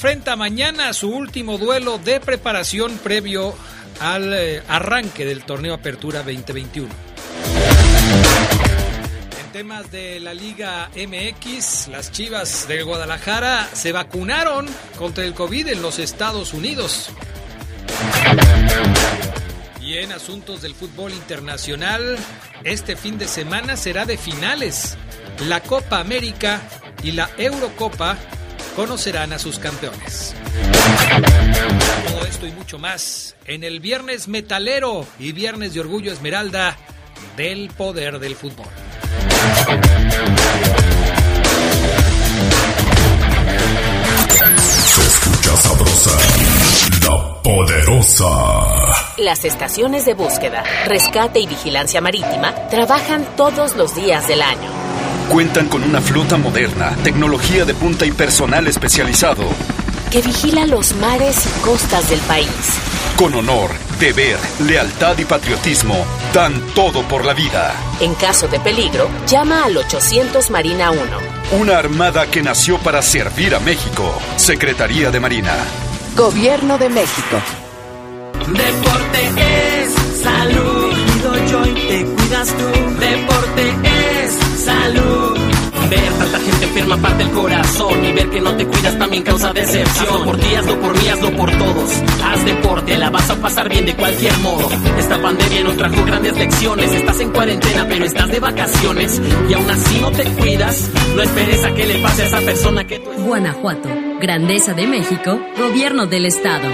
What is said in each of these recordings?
Enfrenta mañana su último duelo de preparación previo al eh, arranque del torneo Apertura 2021. En temas de la Liga MX, las Chivas de Guadalajara se vacunaron contra el COVID en los Estados Unidos. Y en asuntos del fútbol internacional, este fin de semana será de finales. La Copa América y la Eurocopa conocerán a sus campeones. Todo esto y mucho más en el Viernes Metalero y Viernes de Orgullo Esmeralda del Poder del Fútbol. Se escucha sabrosa, la poderosa. Las estaciones de búsqueda, rescate y vigilancia marítima trabajan todos los días del año Cuentan con una flota moderna, tecnología de punta y personal especializado. Que vigila los mares y costas del país. Con honor, deber, lealtad y patriotismo, dan todo por la vida. En caso de peligro, llama al 800 Marina 1. Una armada que nació para servir a México. Secretaría de Marina. Gobierno de México. Deporte es salud. Y te cuidas tú. Deporte es salud. Ver tanta gente enferma parte el corazón y ver que no te cuidas también causa decepción. Hazlo por ti, hazlo por mí, hazlo por todos. Haz deporte, la vas a pasar bien de cualquier modo. Esta pandemia nos trajo grandes lecciones. Estás en cuarentena, pero estás de vacaciones y aún así no te cuidas. No esperes a que le pase a esa persona que tú. Guanajuato, Grandeza de México, Gobierno del Estado.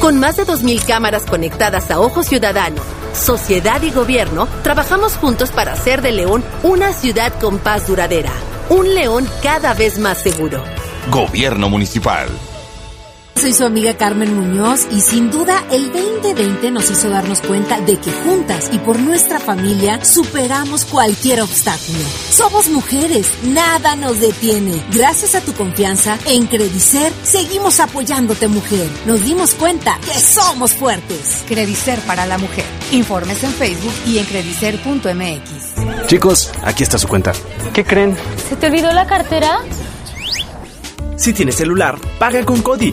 Con más de 2.000 cámaras conectadas a Ojo Ciudadano sociedad y gobierno trabajamos juntos para hacer de León una ciudad con paz duradera. Un León cada vez más seguro. Gobierno Municipal. Soy su amiga Carmen Muñoz y sin duda el 2020 nos hizo darnos cuenta de que juntas y por nuestra familia superamos cualquier obstáculo. Somos mujeres, nada nos detiene. Gracias a tu confianza, en Credicer seguimos apoyándote mujer. Nos dimos cuenta que somos fuertes. Credicer para la mujer. Informes en Facebook y en credicer.mx. Chicos, aquí está su cuenta. ¿Qué creen? ¿Se te olvidó la cartera? Si tienes celular, paga con Cody.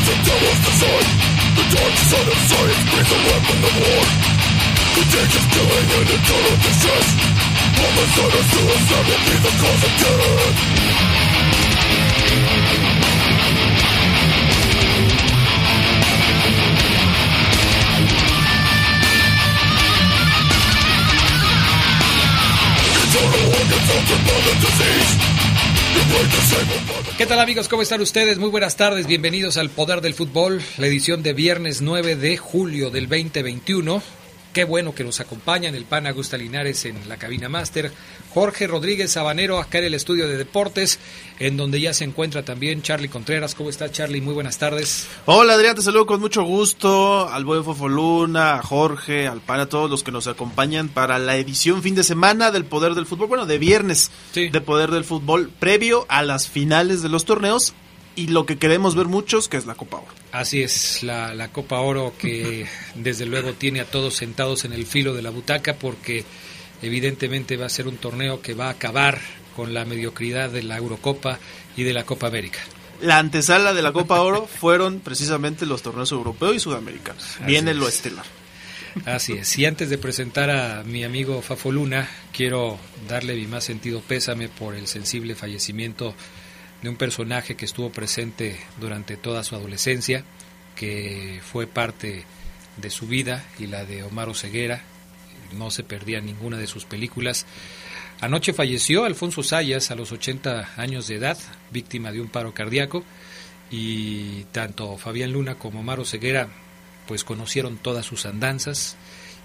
Propaganda of devil's design The dark side of science brings a weapon of war. Contagious killing and eternal distress Homicide or suicide will be the cause of death. Eternal organs altered by the disease. You break the same ¿Qué tal amigos? ¿Cómo están ustedes? Muy buenas tardes, bienvenidos al Poder del Fútbol, la edición de viernes 9 de julio del 2021. Qué bueno que nos acompañan el pan Augusta Linares en la cabina máster, Jorge Rodríguez Sabanero acá en el estudio de deportes, en donde ya se encuentra también Charlie Contreras. ¿Cómo está Charlie? Muy buenas tardes. Hola Adrián, te saludo con mucho gusto, al buen Fofoluna, a Jorge, al pan, a todos los que nos acompañan para la edición fin de semana del Poder del Fútbol, bueno, de viernes de Poder del Fútbol, previo a las finales de los torneos y lo que queremos ver muchos, que es la Copa Oro. Así es, la, la Copa Oro que desde luego tiene a todos sentados en el filo de la butaca porque evidentemente va a ser un torneo que va a acabar con la mediocridad de la Eurocopa y de la Copa América. La antesala de la Copa Oro fueron precisamente los torneos europeos y sudamericanos. Viene lo estelar. Así es. Y antes de presentar a mi amigo Fafo Luna, quiero darle mi más sentido pésame por el sensible fallecimiento de un personaje que estuvo presente durante toda su adolescencia, que fue parte de su vida y la de Omar Ceguera. No se perdía ninguna de sus películas. Anoche falleció Alfonso Sayas a los 80 años de edad, víctima de un paro cardíaco, y tanto Fabián Luna como Omar Ceguera pues conocieron todas sus andanzas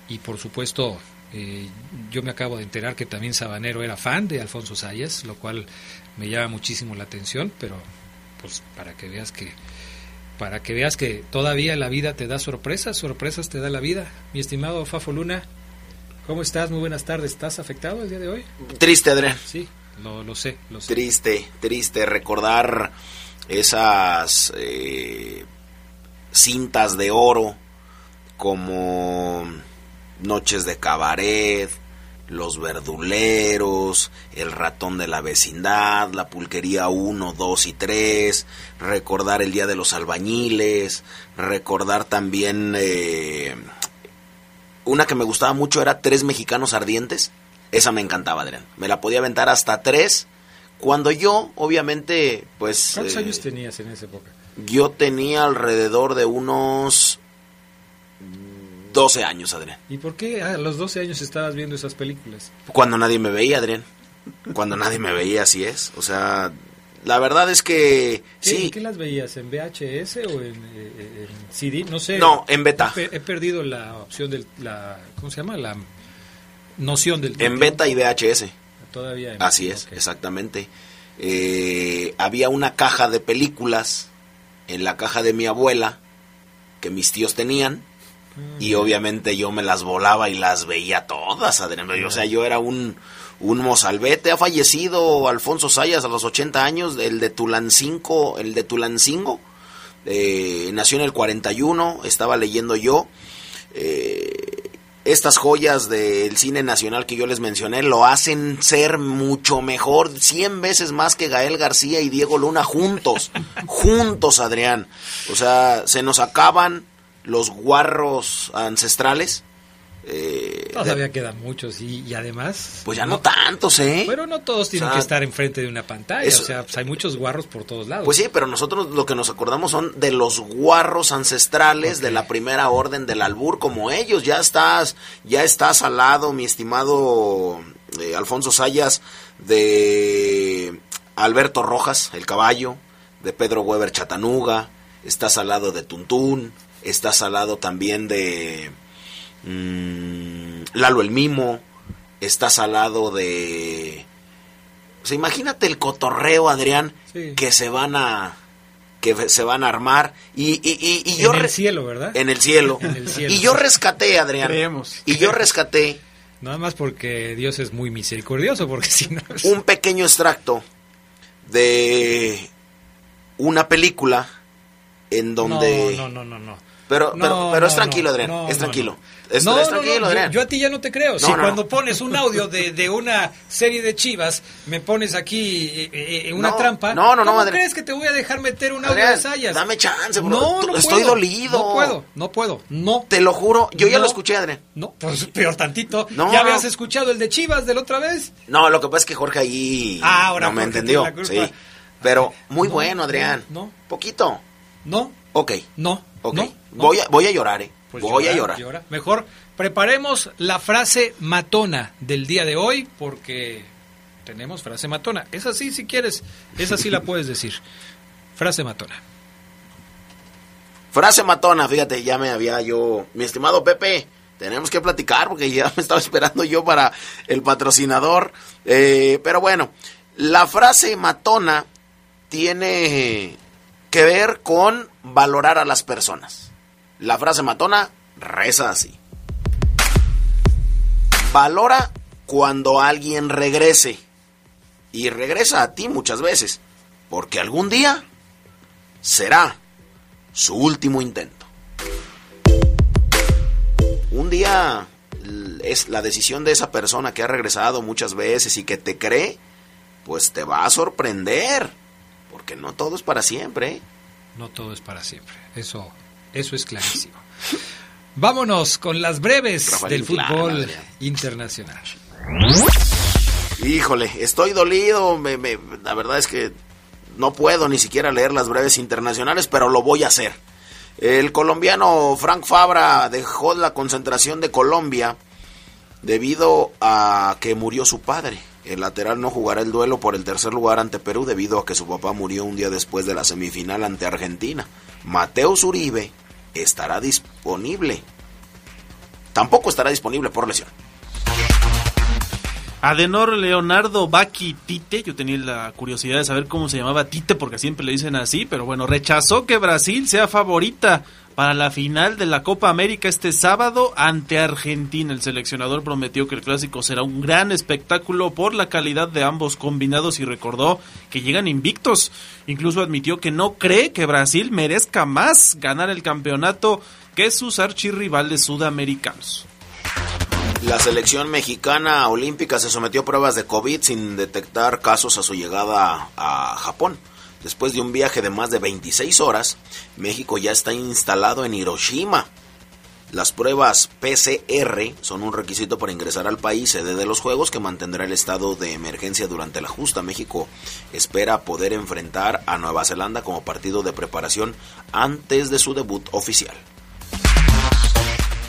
y por supuesto eh, yo me acabo de enterar que también Sabanero era fan de Alfonso Sayas, lo cual me llama muchísimo la atención, pero pues para que veas que para que veas que todavía la vida te da sorpresas, sorpresas te da la vida. Mi estimado Fafo Luna, ¿cómo estás? Muy buenas tardes. ¿Estás afectado el día de hoy? Triste, Adrián. Sí, lo, lo sé, lo sé. Triste, triste recordar esas eh, cintas de oro como Noches de Cabaret, Los Verduleros, El Ratón de la Vecindad, La Pulquería 1, 2 y 3, recordar el Día de los Albañiles, recordar también eh, una que me gustaba mucho era Tres Mexicanos Ardientes, esa me encantaba, Adrián, me la podía aventar hasta tres, cuando yo, obviamente, pues... ¿Cuántos años tenías en esa época? Yo tenía alrededor de unos 12 años, Adrián. ¿Y por qué a los 12 años estabas viendo esas películas? Cuando nadie me veía, Adrián. Cuando nadie me veía, así es. O sea, la verdad es que ¿Qué, sí. ¿Qué las veías? ¿En VHS o en, eh, en CD? No sé. No, en beta. He, perdido la opción del... La, ¿Cómo se llama? La noción del... En beta y VHS. Todavía en Así es, okay. exactamente. Eh, había una caja de películas en la caja de mi abuela que mis tíos tenían y obviamente yo me las volaba y las veía todas, Adrián. O sea, yo era un, un mozalbete. Ha fallecido Alfonso Sayas a los 80 años, el de Tulancingo, el de Tulancingo. Eh, nació en el 41, estaba leyendo yo. Eh, estas joyas del cine nacional que yo les mencioné lo hacen ser mucho mejor, 100 veces más que Gael García y Diego Luna juntos, juntos, Adrián. O sea, se nos acaban los guarros ancestrales. Eh, Todavía de, quedan muchos y, y, además... Pues ya no, no, tantos, ¿eh? Pero no todos tienen o sea, que estar enfrente de una pantalla, eso, o sea, pues hay muchos guarros por todos lados. Pues sí, pero nosotros lo que nos acordamos son de los guarros ancestrales okay. de la primera orden del albur, como ellos. Ya estás, ya estás al lado, mi estimado eh, Alfonso Sayas, de Alberto Rojas, el caballo, de Pedro Weber Chatanuga, estás al lado de Tuntún, estás al lado también de mmm, Lalo el Mimo, estás al lado de... O sea, imagínate el cotorreo, Adrián, sí. que se van a que se van a armar y, y, y, y yo en el cielo, ¿verdad? En el cielo. en el cielo. Y yo rescaté, Adrián. Creemos. Y yo rescaté Nada más porque Dios es muy misericordioso, porque si no... Es... Un pequeño extracto de una película en donde... No, no, no, no. no. Pero, no, pero, pero no, es tranquilo, Adrián, no, es tranquilo. Es, no, es tranquilo, Adrián. Yo, yo, a ti ya no te creo. si cuando pones un audio de, de, una serie de chivas, me pones aquí eh, eh, una trampa, no, no, ¿cómo Adrián. crees que te voy a dejar meter un audio Adrián, de Sayas? Dame chance, bro. No, no Estoy puedo, dolido. No puedo, no puedo, no. Te lo juro, yo ya lo escuché, Adrián. No, pues peor tantito. ¿Ya habías escuchado el de Chivas de la otra vez? No, lo que pasa es que Jorge ahí ah, ahora no me entendió. Sí. Pero muy bueno, Adrián. No. Poquito. No. Ok. No. Ok. No. Voy, a, voy a llorar, ¿eh? Pues voy llora, a llorar. Llora. Mejor preparemos la frase matona del día de hoy porque tenemos frase matona. Es así si quieres, esa sí la puedes decir. Frase matona. Frase matona, fíjate, ya me había yo, mi estimado Pepe, tenemos que platicar porque ya me estaba esperando yo para el patrocinador. Eh, pero bueno, la frase matona tiene que ver con valorar a las personas. La frase matona reza así. Valora cuando alguien regrese. Y regresa a ti muchas veces. Porque algún día será su último intento. Un día es la decisión de esa persona que ha regresado muchas veces y que te cree, pues te va a sorprender, porque no todo es para siempre. ¿eh? No todo es para siempre, eso, eso es clarísimo. Vámonos con las breves del fútbol internacional. Híjole, estoy dolido, la verdad es que no puedo ni siquiera leer las breves internacionales, pero lo voy a hacer. El colombiano Frank Fabra dejó la concentración de Colombia debido a que murió su padre. El lateral no jugará el duelo por el tercer lugar ante Perú debido a que su papá murió un día después de la semifinal ante Argentina. Mateo Uribe estará disponible. Tampoco estará disponible por lesión. Adenor Leonardo Baki Tite, yo tenía la curiosidad de saber cómo se llamaba Tite porque siempre le dicen así, pero bueno, rechazó que Brasil sea favorita para la final de la Copa América este sábado ante Argentina. El seleccionador prometió que el clásico será un gran espectáculo por la calidad de ambos combinados y recordó que llegan invictos. Incluso admitió que no cree que Brasil merezca más ganar el campeonato que sus archirrivales sudamericanos. La selección mexicana olímpica se sometió a pruebas de COVID sin detectar casos a su llegada a Japón. Después de un viaje de más de 26 horas, México ya está instalado en Hiroshima. Las pruebas PCR son un requisito para ingresar al país sede de los Juegos que mantendrá el estado de emergencia durante la justa. México espera poder enfrentar a Nueva Zelanda como partido de preparación antes de su debut oficial.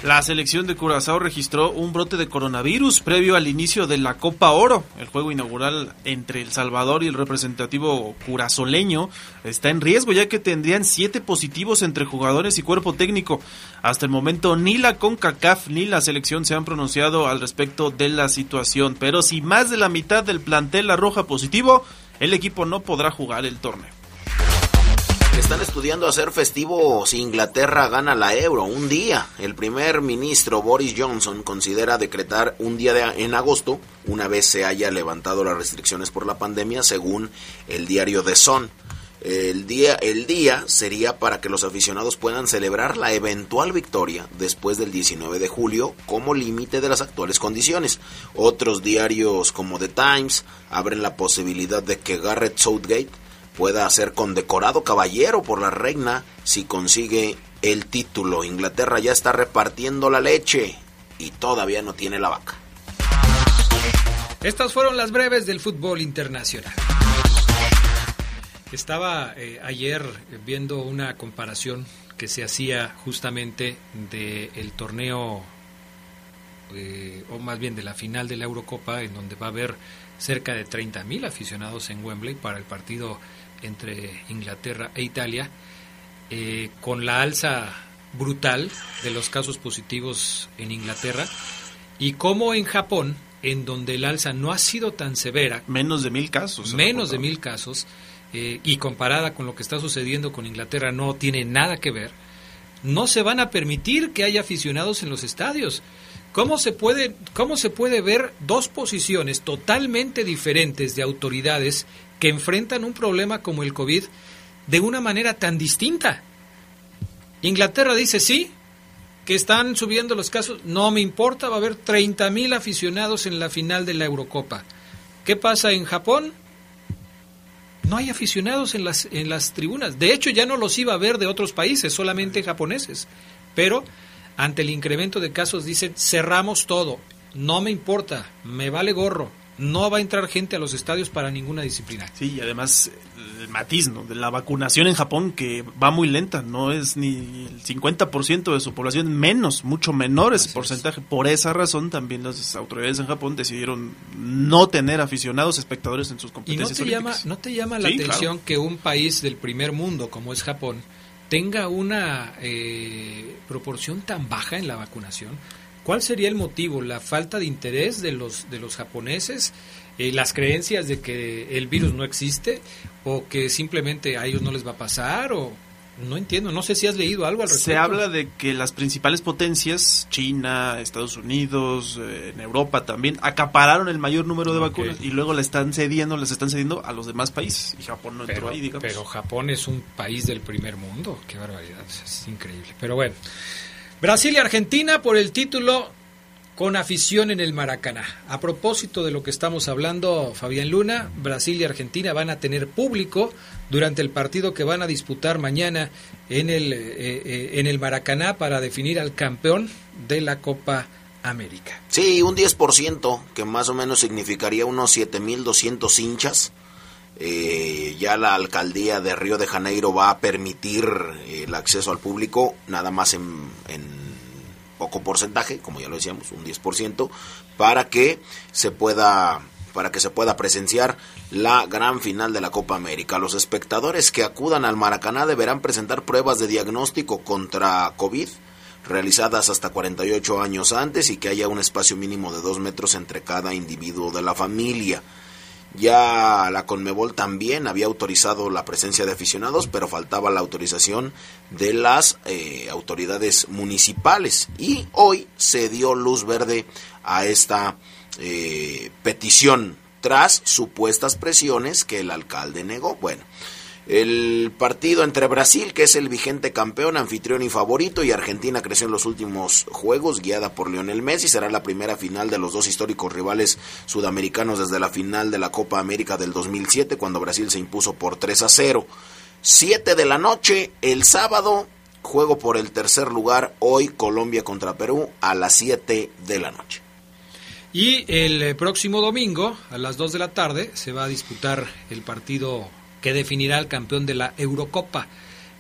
La selección de Curazao registró un brote de coronavirus previo al inicio de la Copa Oro. El juego inaugural entre El Salvador y el representativo curazoleño está en riesgo ya que tendrían siete positivos entre jugadores y cuerpo técnico. Hasta el momento ni la CONCACAF ni la selección se han pronunciado al respecto de la situación, pero si más de la mitad del plantel arroja positivo, el equipo no podrá jugar el torneo. Están estudiando hacer festivo si Inglaterra gana la euro un día. El primer ministro Boris Johnson considera decretar un día de, en agosto, una vez se haya levantado las restricciones por la pandemia, según el diario The Sun. El día, el día sería para que los aficionados puedan celebrar la eventual victoria después del 19 de julio como límite de las actuales condiciones. Otros diarios como The Times abren la posibilidad de que Garrett Southgate pueda ser condecorado caballero por la reina si consigue el título. Inglaterra ya está repartiendo la leche y todavía no tiene la vaca. Estas fueron las breves del fútbol internacional. Estaba eh, ayer viendo una comparación que se hacía justamente del torneo, eh, o más bien de la final de la Eurocopa, en donde va a haber cerca de 30.000 aficionados en Wembley para el partido entre Inglaterra e Italia, eh, con la alza brutal de los casos positivos en Inglaterra y como en Japón, en donde el alza no ha sido tan severa. Menos de mil casos. Menos de mil casos. Eh, y comparada con lo que está sucediendo con Inglaterra no tiene nada que ver. No se van a permitir que haya aficionados en los estadios. ¿Cómo se puede, cómo se puede ver dos posiciones totalmente diferentes de autoridades que enfrentan un problema como el COVID de una manera tan distinta. Inglaterra dice sí, que están subiendo los casos, no me importa, va a haber 30.000 aficionados en la final de la Eurocopa. ¿Qué pasa en Japón? No hay aficionados en las, en las tribunas. De hecho, ya no los iba a ver de otros países, solamente japoneses. Pero ante el incremento de casos dicen, cerramos todo, no me importa, me vale gorro, no va a entrar gente a los estadios para ninguna disciplina. Sí, y además el matiz de la vacunación en Japón que va muy lenta, no es ni el 50% de su población, menos, mucho menor ese porcentaje. Por esa razón también las autoridades en Japón decidieron no tener aficionados, espectadores en sus competencias. ¿Y no te llama, no te llama la atención que un país del primer mundo como es Japón tenga una eh, proporción tan baja en la vacunación? ¿Cuál sería el motivo? ¿La falta de interés de los, de los japoneses? Eh, ¿Las creencias de que el virus no existe? ¿O que simplemente a ellos no les va a pasar? ¿O no entiendo, no sé si has leído algo al respecto. Se habla de que las principales potencias, China, Estados Unidos, eh, en Europa también, acapararon el mayor número de vacunas y luego le están cediendo, les están cediendo a los demás países. Y Japón no entró ahí, digamos. Pero Japón es un país del primer mundo, qué barbaridad, es increíble. Pero bueno, Brasil y Argentina por el título con afición en el Maracaná. A propósito de lo que estamos hablando, Fabián Luna, Brasil y Argentina van a tener público durante el partido que van a disputar mañana en el, eh, eh, en el Maracaná para definir al campeón de la Copa América. Sí, un 10%, que más o menos significaría unos 7.200 hinchas. Eh, ya la alcaldía de Río de Janeiro va a permitir el acceso al público, nada más en, en poco porcentaje, como ya lo decíamos, un 10%, para que se pueda para que se pueda presenciar la gran final de la Copa América. Los espectadores que acudan al Maracaná deberán presentar pruebas de diagnóstico contra COVID realizadas hasta 48 años antes y que haya un espacio mínimo de 2 metros entre cada individuo de la familia. Ya la Conmebol también había autorizado la presencia de aficionados, pero faltaba la autorización de las eh, autoridades municipales. Y hoy se dio luz verde a esta eh, petición tras supuestas presiones que el alcalde negó. Bueno, el partido entre Brasil, que es el vigente campeón, anfitrión y favorito, y Argentina creció en los últimos juegos, guiada por Lionel Messi, será la primera final de los dos históricos rivales sudamericanos desde la final de la Copa América del 2007, cuando Brasil se impuso por 3 a 0. 7 de la noche, el sábado, juego por el tercer lugar, hoy Colombia contra Perú a las 7 de la noche. Y el próximo domingo, a las 2 de la tarde, se va a disputar el partido que definirá al campeón de la Eurocopa.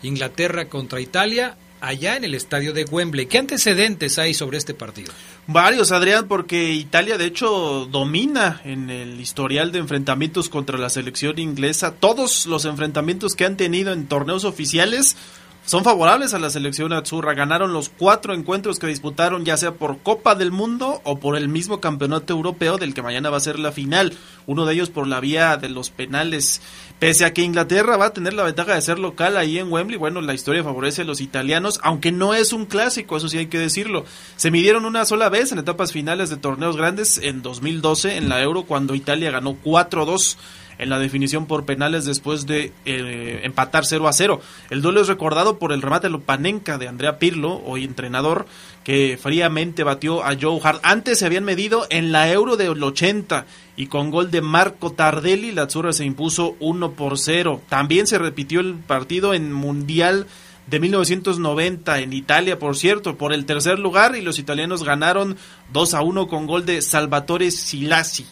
Inglaterra contra Italia, allá en el estadio de Wembley. ¿Qué antecedentes hay sobre este partido? Varios, Adrián, porque Italia de hecho domina en el historial de enfrentamientos contra la selección inglesa. Todos los enfrentamientos que han tenido en torneos oficiales son favorables a la selección azurra. Ganaron los cuatro encuentros que disputaron, ya sea por Copa del Mundo o por el mismo campeonato europeo del que mañana va a ser la final. Uno de ellos por la vía de los penales. Pese a que Inglaterra va a tener la ventaja de ser local ahí en Wembley, bueno, la historia favorece a los italianos, aunque no es un clásico, eso sí hay que decirlo. Se midieron una sola vez en etapas finales de torneos grandes en 2012 en la Euro cuando Italia ganó 4-2 en la definición por penales después de eh, empatar 0 a 0. El duelo es recordado por el remate Lupanenka de Andrea Pirlo, hoy entrenador, que fríamente batió a Joe Hart. Antes se habían medido en la Euro del 80 y con gol de Marco Tardelli la Azzurra se impuso 1 por 0. También se repitió el partido en Mundial de 1990 en Italia, por cierto, por el tercer lugar y los italianos ganaron 2 a 1 con gol de Salvatore Silasi.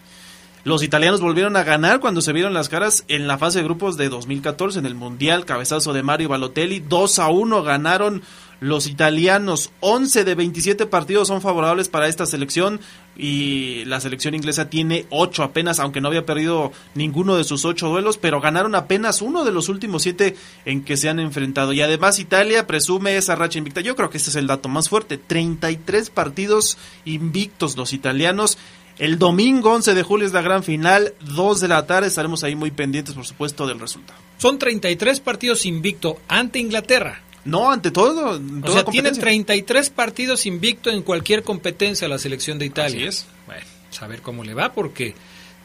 Los italianos volvieron a ganar cuando se vieron las caras en la fase de grupos de 2014 en el Mundial, cabezazo de Mario Balotelli, 2 a 1 ganaron los italianos. 11 de 27 partidos son favorables para esta selección y la selección inglesa tiene 8 apenas, aunque no había perdido ninguno de sus 8 duelos, pero ganaron apenas uno de los últimos 7 en que se han enfrentado. Y además Italia presume esa racha invicta. Yo creo que este es el dato más fuerte. 33 partidos invictos los italianos el domingo 11 de julio es la gran final, 2 de la tarde, estaremos ahí muy pendientes, por supuesto, del resultado. Son 33 partidos invicto ante Inglaterra. No, ante todo. O sea, tienen 33 partidos invicto en cualquier competencia la selección de Italia. Así es. Bueno, saber cómo le va, porque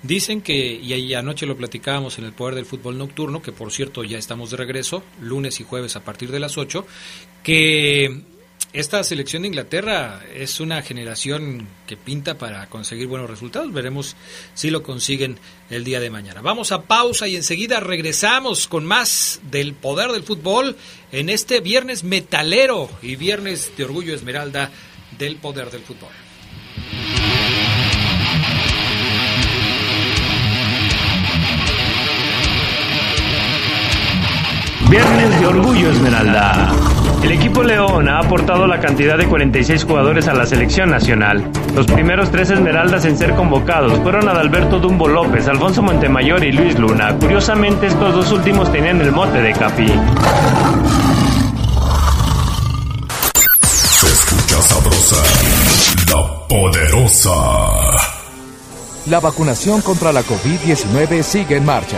dicen que, y ahí anoche lo platicábamos en el Poder del Fútbol Nocturno, que por cierto ya estamos de regreso, lunes y jueves a partir de las 8, que esta selección de Inglaterra es una generación que pinta para conseguir buenos resultados. Veremos si lo consiguen el día de mañana. Vamos a pausa y enseguida regresamos con más del poder del fútbol en este viernes metalero y viernes de orgullo esmeralda del poder del fútbol. Viernes de Orgullo Esmeralda. El equipo León ha aportado la cantidad de 46 jugadores a la selección nacional. Los primeros tres Esmeraldas en ser convocados fueron Adalberto Dumbo López, Alfonso Montemayor y Luis Luna. Curiosamente, estos dos últimos tenían el mote de Capi. Se escucha sabrosa, la poderosa. La vacunación contra la COVID-19 sigue en marcha.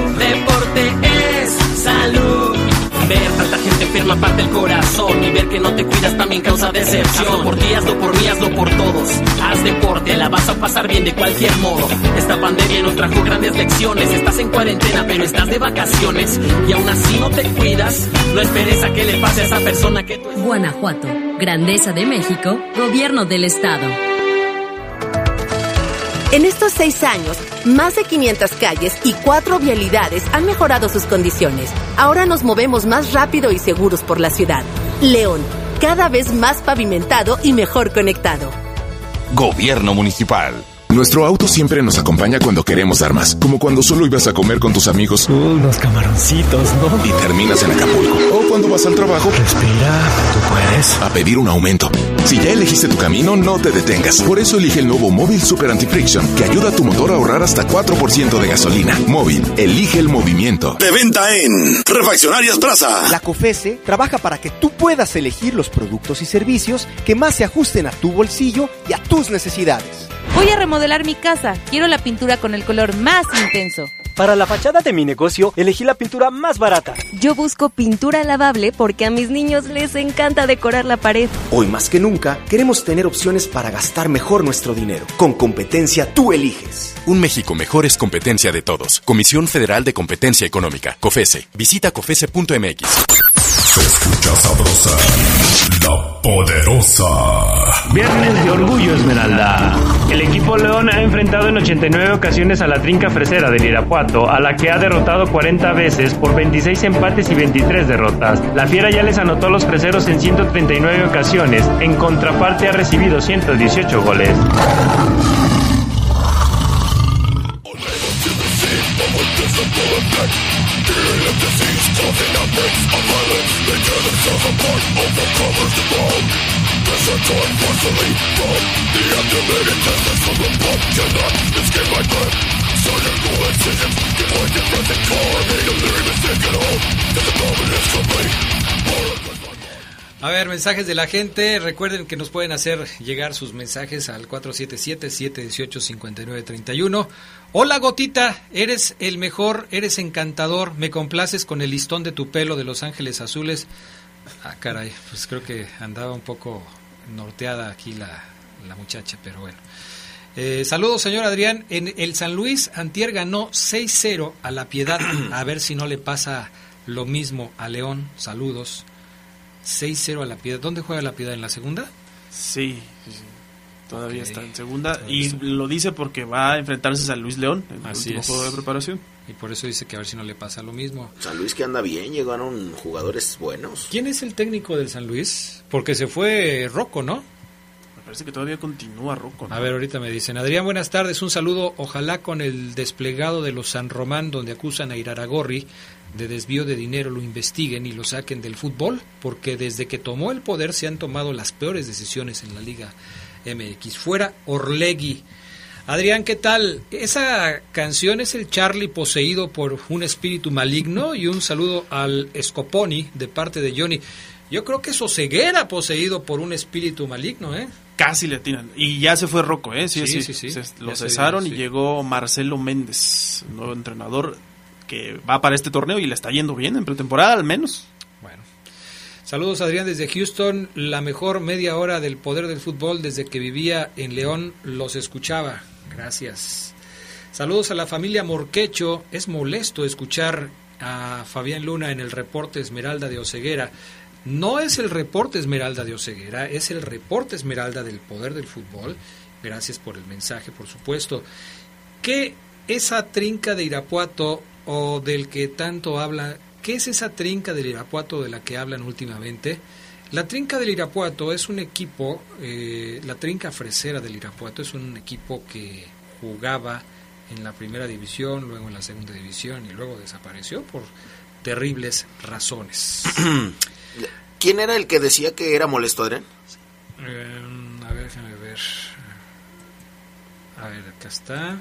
Es salud. Ver tanta gente enferma parte el corazón y ver que no te cuidas también causa decepción. Hazlo por ti, hazlo por mí, hazlo por todos. Haz deporte, la vas a pasar bien de cualquier modo. Esta pandemia nos trajo grandes lecciones. Estás en cuarentena, pero estás de vacaciones y aún así no te cuidas. No esperes a que le pase a esa persona que tú. Guanajuato, Grandeza de México, Gobierno del Estado. En estos seis años, más de 500 calles y cuatro vialidades han mejorado sus condiciones. Ahora nos movemos más rápido y seguros por la ciudad. León, cada vez más pavimentado y mejor conectado. Gobierno Municipal. Nuestro auto siempre nos acompaña cuando queremos dar más, como cuando solo ibas a comer con tus amigos. unos camaroncitos, ¿no? Y terminas en Acapulco. O cuando vas al trabajo. Respira, tú puedes. A pedir un aumento. Si ya elegiste tu camino, no te detengas. Por eso elige el nuevo Móvil Super Anti-Friction, que ayuda a tu motor a ahorrar hasta 4% de gasolina. Móvil, elige el movimiento. De venta en Refaccionarias Plaza. La COFESE trabaja para que tú puedas elegir los productos y servicios que más se ajusten a tu bolsillo y a tus necesidades. Voy a remodelar mi casa. Quiero la pintura con el color más intenso. Para la fachada de mi negocio, elegí la pintura más barata. Yo busco pintura lavable porque a mis niños les encanta decorar la pared. Hoy más que nunca, queremos tener opciones para gastar mejor nuestro dinero. Con competencia tú eliges. Un México mejor es competencia de todos. Comisión Federal de Competencia Económica. COFESE. Visita COFESE.mx. Se escucha sabrosa, la poderosa. Viernes de Orgullo Esmeralda. El equipo León ha enfrentado en 89 ocasiones a la trinca fresera del Irapuato, a la que ha derrotado 40 veces por 26 empates y 23 derrotas. La Fiera ya les anotó los freseros en 139 ocasiones, en contraparte ha recibido 118 goles. A ver, mensajes de la gente. Recuerden que nos pueden hacer llegar sus mensajes al 477-718-5931. Hola, Gotita. Eres el mejor, eres encantador. Me complaces con el listón de tu pelo de Los Ángeles Azules. Ah, caray, pues creo que andaba un poco norteada aquí la, la muchacha, pero bueno. Eh, saludos, señor Adrián. En el San Luis, Antier ganó 6-0 a La Piedad. A ver si no le pasa lo mismo a León. Saludos. 6-0 a La Piedad. ¿Dónde juega La Piedad? ¿En la segunda? Sí, sí, sí. todavía está en segunda. Y lo dice porque va a enfrentarse a Luis León en el Así último es. juego de preparación. Y por eso dice que a ver si no le pasa lo mismo. San Luis que anda bien, llegaron jugadores buenos. ¿Quién es el técnico del San Luis? Porque se fue Rocco, ¿no? Parece que todavía continúa Rocco. A ver, ahorita me dicen. Adrián, buenas tardes. Un saludo. Ojalá con el desplegado de los San Román, donde acusan a Iraragorri de desvío de dinero, lo investiguen y lo saquen del fútbol, porque desde que tomó el poder se han tomado las peores decisiones en la Liga MX. Fuera Orlegui. Adrián, ¿qué tal? Esa canción es el Charlie poseído por un espíritu maligno y un saludo al Scoponi de parte de Johnny. Yo creo que es Oseguera poseído por un espíritu maligno, ¿eh? Casi le atinan. Y ya se fue Rocco, ¿eh? Sí, Sí, sí, sí, sí. Se- lo Ya cesaron y llegó Marcelo Méndez, nuevo entrenador que va para este torneo y le está yendo bien en pretemporada al menos. Saludos Adrián desde Houston, la mejor media hora del poder del fútbol desde que vivía en León los escuchaba. Gracias. Saludos a la familia Morquecho. Es molesto escuchar a Fabián Luna en el reporte Esmeralda de Oceguera. No es el reporte Esmeralda de Oceguera, es el reporte Esmeralda del poder del fútbol. Gracias por el mensaje, por supuesto. ¿Qué esa trinca de Irapuato o del que tanto habla? ¿Qué es esa trinca del Irapuato de la que hablan últimamente? La trinca del Irapuato es un equipo, eh, la trinca fresera del Irapuato es un equipo que jugaba en la primera división, luego en la segunda división y luego desapareció por terribles razones. ¿Quién era el que decía que era molesto, Adrián? Eh, a ver, déjame ver. A ver, acá está.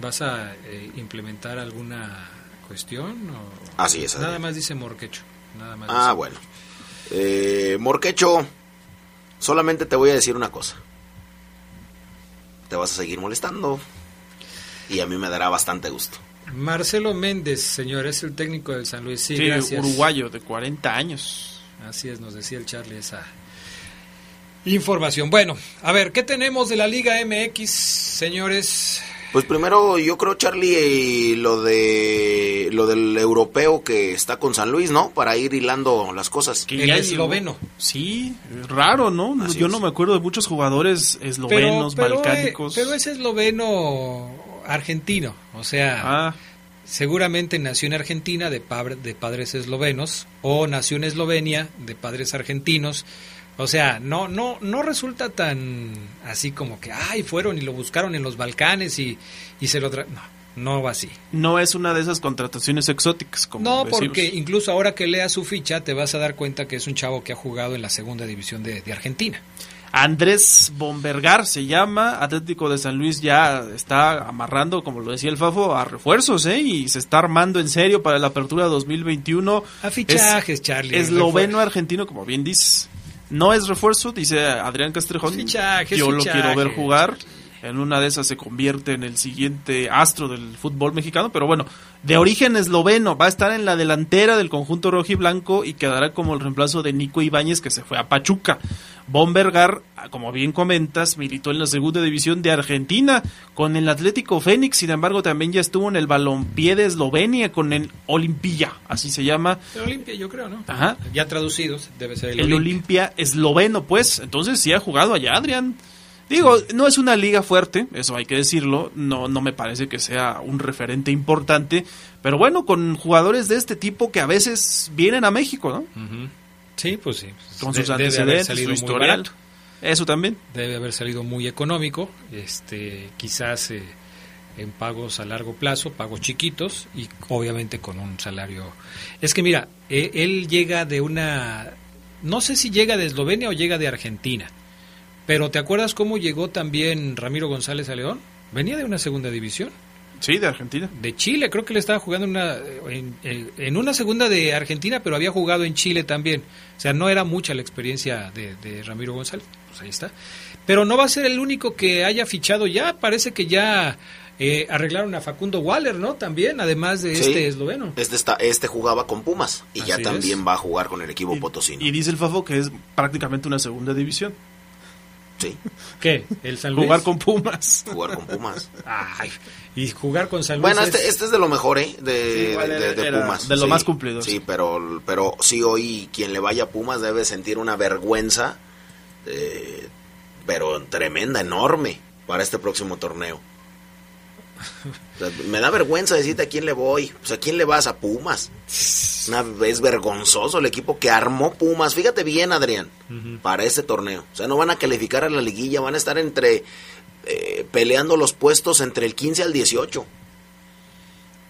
¿Vas a eh, implementar alguna cuestión? O... Así es. Nada Adrián. más dice Morquecho. Nada más Ah, dice- bueno. Eh, Morquecho, solamente te voy a decir una cosa. Te vas a seguir molestando. Y a mí me dará bastante gusto. Marcelo Méndez, señor, es el técnico del San Luis. Sí, Sí, gracias. uruguayo de 40 años. Así es, nos decía el Charlie esa información. Bueno, a ver, ¿qué tenemos de la Liga MX, señores? Pues primero yo creo Charlie eh, lo de lo del europeo que está con San Luis, ¿no? Para ir hilando las cosas. Que ya llegó. Sí, raro, ¿no? Así Yo es. no me acuerdo de muchos jugadores eslovenos, pero, balcánicos. eh, pero es esloveno argentino, o sea, Ah. seguramente nació en Argentina de, de padres eslovenos o nació en Eslovenia de padres argentinos. O sea, no no no resulta tan así como que ay, fueron y lo buscaron en los Balcanes y, y se lo tra no, no va así. No es una de esas contrataciones exóticas, como No, decimos. porque incluso ahora que leas su ficha te vas a dar cuenta que es un chavo que ha jugado en la segunda división de, de Argentina. Andrés Bombergar se llama, Atlético de San Luis ya está amarrando, como lo decía el Fafo, a refuerzos, ¿eh? Y se está armando en serio para la apertura 2021. A fichajes, Charlie. Esloveno argentino, como bien dices. No es refuerzo, dice Adrián Castrejón. Fichajes, Yo lo quiero ver jugar. En una de esas se convierte en el siguiente astro del fútbol mexicano, pero bueno, de origen esloveno, va a estar en la delantera del conjunto rojiblanco y quedará como el reemplazo de Nico Ibáñez que se fue a Pachuca. Bombergar, como bien comentas, militó en la segunda división de Argentina con el Atlético Fénix, sin embargo también ya estuvo en el balompié de Eslovenia con el Olimpia, así se llama. El Olimpia, yo creo, ¿no? Ajá. Ya traducidos, debe ser el, El Olimpia. Olimpia esloveno, pues. Entonces sí ha jugado allá, Adrián. Digo, no es una liga fuerte, eso hay que decirlo. No, no me parece que sea un referente importante. Pero bueno, con jugadores de este tipo que a veces vienen a México, ¿no? Sí, pues sí. Con De- sus antecedentes, su historial. Eso también. Debe haber salido muy económico, este, quizás eh, en pagos a largo plazo, pagos chiquitos y obviamente con un salario. Es que mira, eh, él llega de una, no sé si llega de Eslovenia o llega de Argentina, pero ¿te acuerdas cómo llegó también Ramiro González a León? Venía de una segunda división. Sí, de Argentina. De Chile, creo que le estaba jugando en una, en, una segunda de Argentina, pero había jugado en Chile también. O sea, no era mucha la experiencia de, de Ramiro González. Pues ahí está. Pero no va a ser el único que haya fichado ya. Parece que ya eh, arreglaron a Facundo Waller, ¿no? También, además de Sí. este esloveno. Este, está, este jugaba con Pumas y ya también va a jugar con el equipo potosino. Y dice el Fafo que es prácticamente una segunda división. Sí. ¿Qué? ¿El San Luis? Jugar con Pumas. Jugar con Pumas. Ay, y jugar con San Luis. Bueno, es- este, este es de lo mejor, ¿eh? De, Sí, de- de era Pumas. de lo Sí, más cumplido, Sí, sí. pero, pero sí hoy quien le vaya a Pumas debe sentir una vergüenza, eh, pero tremenda, enorme, para este próximo torneo. O sea, me da vergüenza decirte a quién le voy. Pues a quién le vas a Pumas. Una, es vergonzoso el equipo que armó Pumas. Fíjate bien, Adrián, para este torneo. O sea, no van a calificar a la liguilla, van a estar entre eh, peleando los puestos entre el 15 al 18.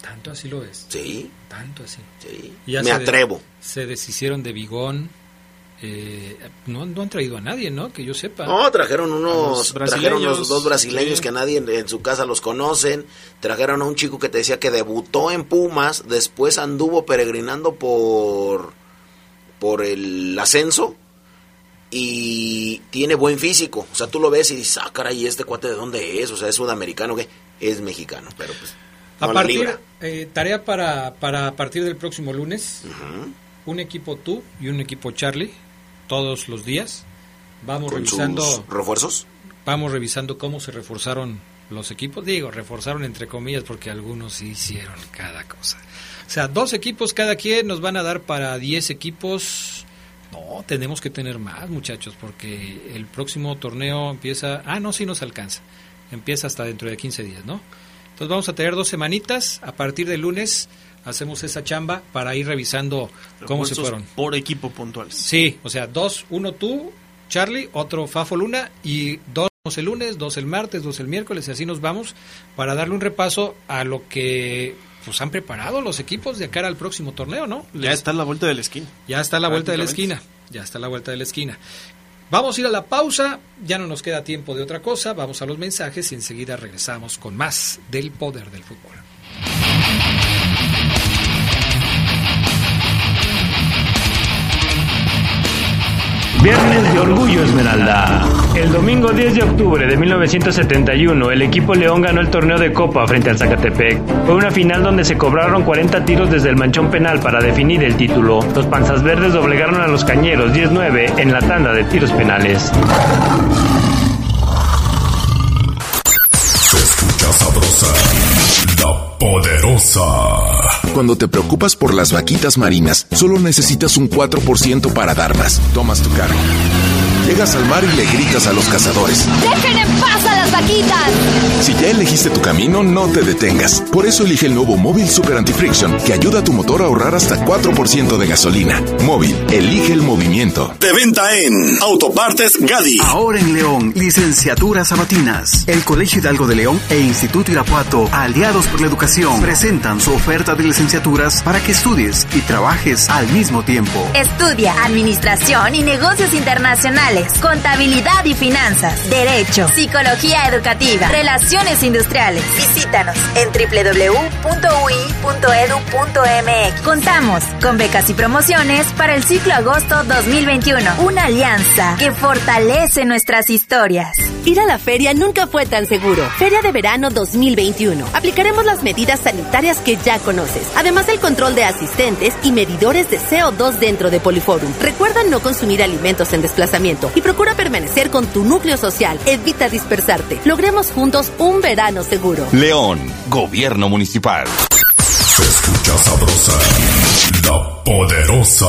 Tanto así lo es. Sí. Tanto así. Sí. Ya Me se de- atrevo. se deshicieron de Bigón. Eh, no, no han traído a nadie, ¿no? Que yo sepa. No, trajeron unos, los trajeron unos brasileños, dos brasileños sí. que nadie en, en su casa los conocen. Trajeron a un chico que te decía que debutó en Pumas, después anduvo peregrinando por por el ascenso y tiene buen físico. O sea, tú lo ves y dices, ah, caray, ¿este cuate de dónde es? O sea, es sudamericano, que Es mexicano, pero pues A no la partir, eh, tarea para, para a partir del próximo lunes, un equipo tú y un equipo Charlie, todos los días. Vamos ¿Con revisando, sus refuerzos? vamos revisando cómo se reforzaron los equipos. Digo, reforzaron entre comillas porque algunos sí hicieron cada cosa. O sea, dos equipos cada quien nos van a dar para 10 equipos. No, tenemos que tener más, muchachos, porque el próximo torneo empieza... Ah, no, sí nos alcanza. Empieza hasta dentro de 15 días, ¿no? Entonces vamos a tener dos semanitas. A partir del lunes hacemos esa chamba para ir revisando cómo se fueron. Por equipo puntuales. Sí, o sea, dos, uno tú, Charlie, otro Fafo Luna y dos el lunes, dos el martes, dos el miércoles y así nos vamos para darle un repaso a lo que pues han preparado los equipos de cara al próximo torneo, ¿no? Ya está a la vuelta de la esquina. Ya está a la vuelta de la esquina. Ya está a la vuelta de la esquina. Vamos a ir a la pausa, ya no nos queda tiempo de otra cosa, vamos a los mensajes y enseguida regresamos con más del poder del fútbol. Viernes de Orgullo Esmeralda. El domingo 10 de octubre de 1971, el equipo León ganó el torneo de Copa frente al Zacatepec. Fue una final donde se cobraron 40 tiros desde el manchón penal para definir el título. Los panzas verdes doblegaron a los cañeros 10-9 en la tanda de tiros penales. Poderosa. Cuando te preocupas por las vaquitas marinas, solo necesitas un 4% para dar más. Tomas tu cargo. Llegas al mar y le gritas a los cazadores. ¡Dejen en paz las vaquitas! Si ya elegiste tu camino, no te detengas. Por eso elige el nuevo Móvil Super Anti-Friction, que ayuda a tu motor a ahorrar hasta 4% de gasolina. Móvil, elige el movimiento. De venta en Autopartes Gadi. Ahora en León, licenciaturas sabatinas. El Colegio Hidalgo de León e Instituto Irapuato, aliados por la educación, presentan su oferta de licenciaturas para que estudies y trabajes al mismo tiempo. Estudia Administración y Negocios Internacionales, Contabilidad y Finanzas, Derecho, Psicología Educativa, Relaciones Industriales. Visítanos en www.ui.edu.mx. Contamos con becas y promociones para el ciclo agosto 2021. Una alianza que fortalece nuestras historias. Ir a la feria nunca fue tan seguro. Feria de verano 2021. Aplicaremos las medidas sanitarias que ya conoces, además del control de asistentes y medidores de CO2 dentro de Poliforum. Recuerda no consumir alimentos en desplazamiento y procura permanecer con tu núcleo social. Evita Logremos juntos un verano seguro. León, Gobierno Municipal. Se escucha sabrosa, la poderosa.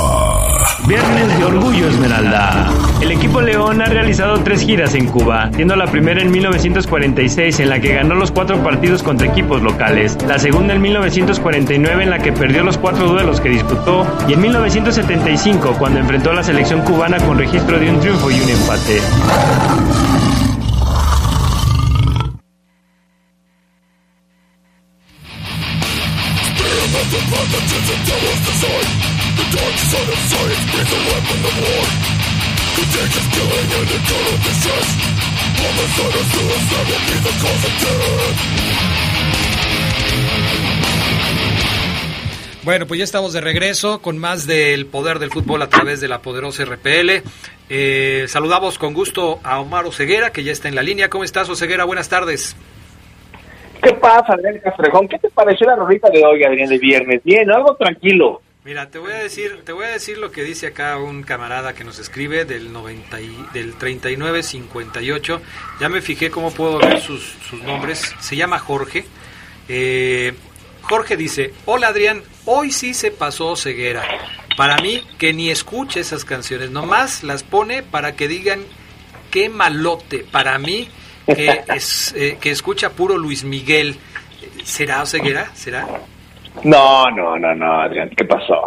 Viernes de Orgullo Esmeralda. El equipo León ha realizado tres giras en Cuba, siendo la primera en 1946 en la que ganó los cuatro partidos contra equipos locales, la segunda en 1949 en la que perdió los cuatro duelos que disputó y en 1975 cuando enfrentó a la selección cubana con registro de un triunfo y un empate. Bueno, pues ya estamos de regreso con más del poder del fútbol a través de la poderosa RPL. Eh, saludamos con gusto a Omar Oseguera, que ya está en la línea. ¿Cómo estás, Oseguera? Buenas tardes. ¿Qué pasa, Adrián Castrejón? ¿Qué te pareció la rolita de hoy, Adrián, de viernes? Bien, algo tranquilo. Mira, te voy a decir, te voy a decir lo que dice acá un camarada que nos escribe del 90 y, del 3958. Ya me fijé cómo puedo ver sus, sus nombres. Se llama Jorge. Eh, Jorge dice, hola Adrián, hoy sí se pasó ceguera. Para mí, que ni escuche esas canciones, nomás las pone para que digan qué malote. Para mí, que, es, eh, que escucha puro Luis Miguel. ¿Será ceguera? ¿Será? No, no, no, no, Adrián, ¿qué pasó?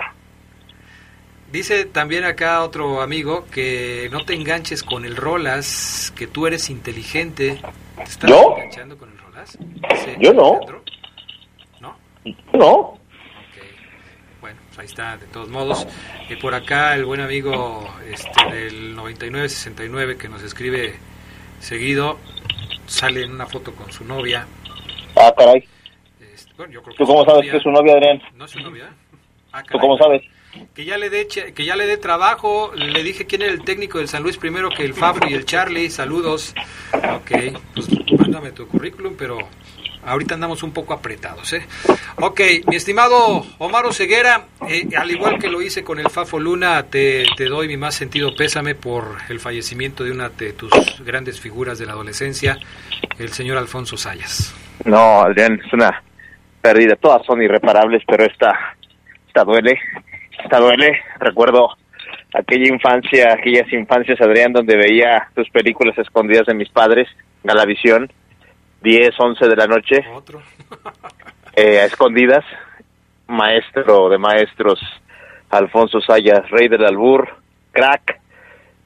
Dice también acá otro amigo que no te enganches con el Rolas, que tú eres inteligente. ¿Te estás ¿Yo? enganchando con el Rolas? Dice Yo no. Alejandro. ¿No? No. Bueno, pues ahí está, de todos modos. Eh, por acá el buen amigo este, del 9969 que nos escribe seguido, sale en una foto con su novia. Ah, caray. Bueno, yo creo ¿Tú cómo sabes novia. que es su novia, Adrián? ¿No es su novia? Ah, ¿Tú cómo sabes? Que ya le dé que ya le dé trabajo. Le dije quién era el técnico del San Luis primero que el Fabro y el Charlie. Saludos. Ok, pues mándame tu currículum, pero ahorita andamos un poco apretados, ¿eh? Ok, mi estimado Omar Ceguera, al igual que lo hice con el Fafo Luna, te, doy mi más sentido pésame por el fallecimiento de una de tus grandes figuras de la adolescencia, el señor Alfonso Sayas. No, Adrián, es una pérdida. Todas son irreparables, pero esta, esta duele. Esta duele. Recuerdo aquella infancia, aquellas infancias, Adrián, donde veía tus películas escondidas de mis padres, Galavisión, 10, 11 de la noche, eh, a escondidas, maestro de maestros, Alfonso Sayas, rey del albur, crack,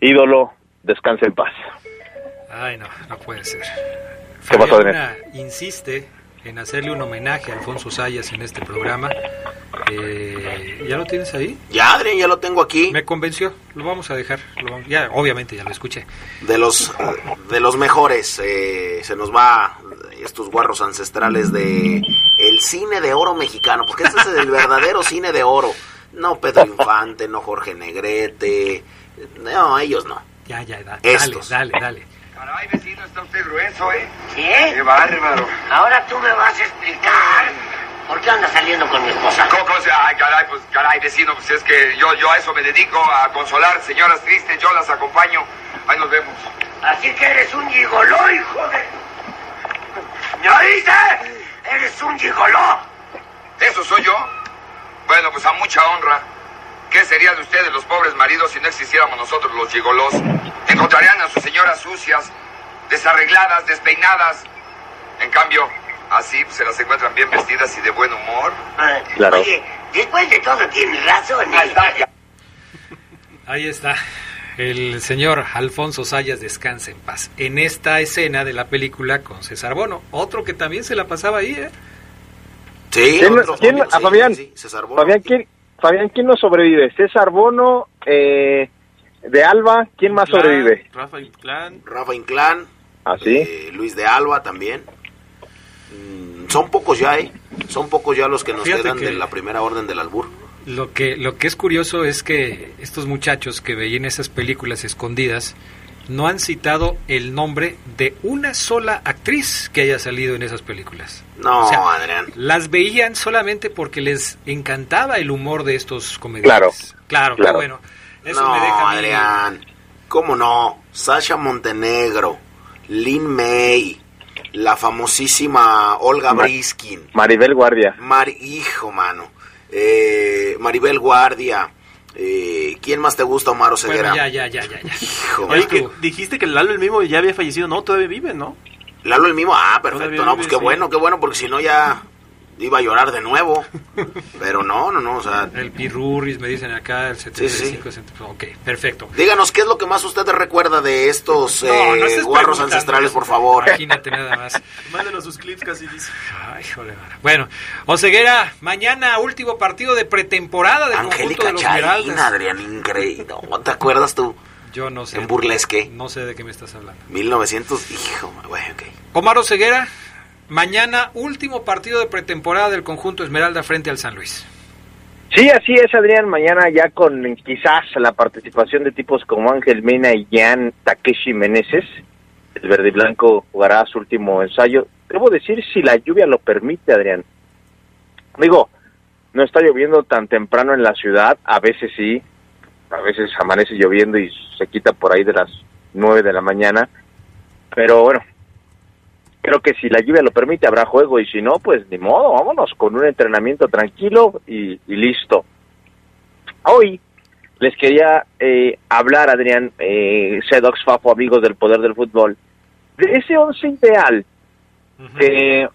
ídolo, descanse en paz. Ay, no, no puede ser. ¿Qué pasó, insiste en hacerle un homenaje a Alfonso Sayas en este programa. Eh, ¿Ya lo tienes ahí? Ya, Adrián, ya lo tengo aquí. Me convenció, lo vamos a dejar. lo vamos- ya, obviamente ya lo escuché. De los, de los mejores. eh, se nos va estos guarros ancestrales de el cine de oro mexicano. Porque este es el verdadero cine de oro. No Pedro Infante, no Jorge Negrete. No, ellos no. Ya, ya, da- dale, Estos. dale, dale. Caray, vecino, está usted grueso, ¿eh? ¿Qué? Qué bárbaro. Ahora tú me vas a explicar por qué andas saliendo con mi esposa. ¿Cómo, cómo se- Ay, caray, pues, caray, vecino, pues es que yo, yo a eso me dedico, a consolar señoras tristes, yo las acompaño. Ahí nos vemos. Así que eres un gigoló, hijo de... ¿Me oíste? Eres un gigoló. ¿Eso soy yo? Bueno, pues a mucha honra. ¿Qué sería de ustedes los pobres maridos si no existiéramos nosotros los gigolos? Encontrarían a sus señoras sucias, desarregladas, despeinadas. En cambio, así se las encuentran bien vestidas y de buen humor. Claro. Oye, después de todo tienes razón. ¿eh? Ahí está. El señor Alfonso Sayas descansa en paz. En esta escena de la película con César Bono. Otro que también se la pasaba ahí, ¿eh? Sí, ¿Quién- otro- quién- sí, a Fabián, sí, César Bono. Fabián, ¿quién, Fabián, ¿quién no sobrevive? César Bono, eh, de Alba, ¿quién más Inclán, sobrevive? Rafa Inclán. Rafa Inclán. ¿Ah, sí? eh, Luis de Alba también. Mm, son pocos ya, ¿eh? Son pocos ya los que nos Fíjate quedan que- de la primera orden del albur. Lo que, lo que es curioso es que estos muchachos que veían esas películas escondidas no han citado el nombre de una sola actriz que haya salido en esas películas. No, O sea, Adrián. Las veían solamente porque les encantaba el humor de estos comediantes. Claro, claro. bueno. Eso no, me deja mí- Adrián. ¿Cómo no? Sasha Montenegro, Lin May, la famosísima Olga Ma- Briskin. Maribel Guardia. Mar hijo, mano. Eh, Maribel Guardia. Eh, ¿Quién más te gusta, Omar Ceguera? Bueno, ya, ya, ya, ya. ya. Hijo, Oye, que dijiste que Lalo el mismo ya había fallecido. No, todavía vive, ¿no? Lalo el mismo, ah, perfecto. Todavía No, vive, pues qué sí. bueno, qué bueno, porque si no ya iba a llorar de nuevo. Pero no, no, no, o sea, El Pirurris, me dicen acá, el 75 centavos. Ok, perfecto. díganos qué es lo que más usted recuerda de estos No, eh, no guarros ancestrales, por favor. Imagínate nada más. Mándenos sus clips, casi dice. Ay, joder, mano. Bueno, Oseguera, mañana último partido de pretemporada del conjunto Angélica de los Esmeraldas. Adrián, increíble. ¿No ¿Te acuerdas tú? Yo no sé. En burlesque. No sé de qué me estás hablando. 1900, hijo, güey, ok. Omar Oseguera, mañana último partido de pretemporada del conjunto Esmeralda frente al San Luis. Sí, así es, Adrián. Mañana ya con quizás la participación de tipos como Ángel Mena y Jan Takeshi Meneses. El verde y blanco jugará su último ensayo. Debo decir si la lluvia lo permite, Adrián. Digo, no está lloviendo tan temprano en la ciudad. A veces sí. A veces amanece lloviendo y se quita por ahí de las nueve de la mañana. Pero bueno, creo que si la lluvia lo permite habrá juego y si no, pues ni modo, vámonos con un entrenamiento tranquilo y, y listo. Hoy les quería eh, hablar, Adrián, eh, Sedox Fafo, amigos del poder del fútbol, de ese once ideal que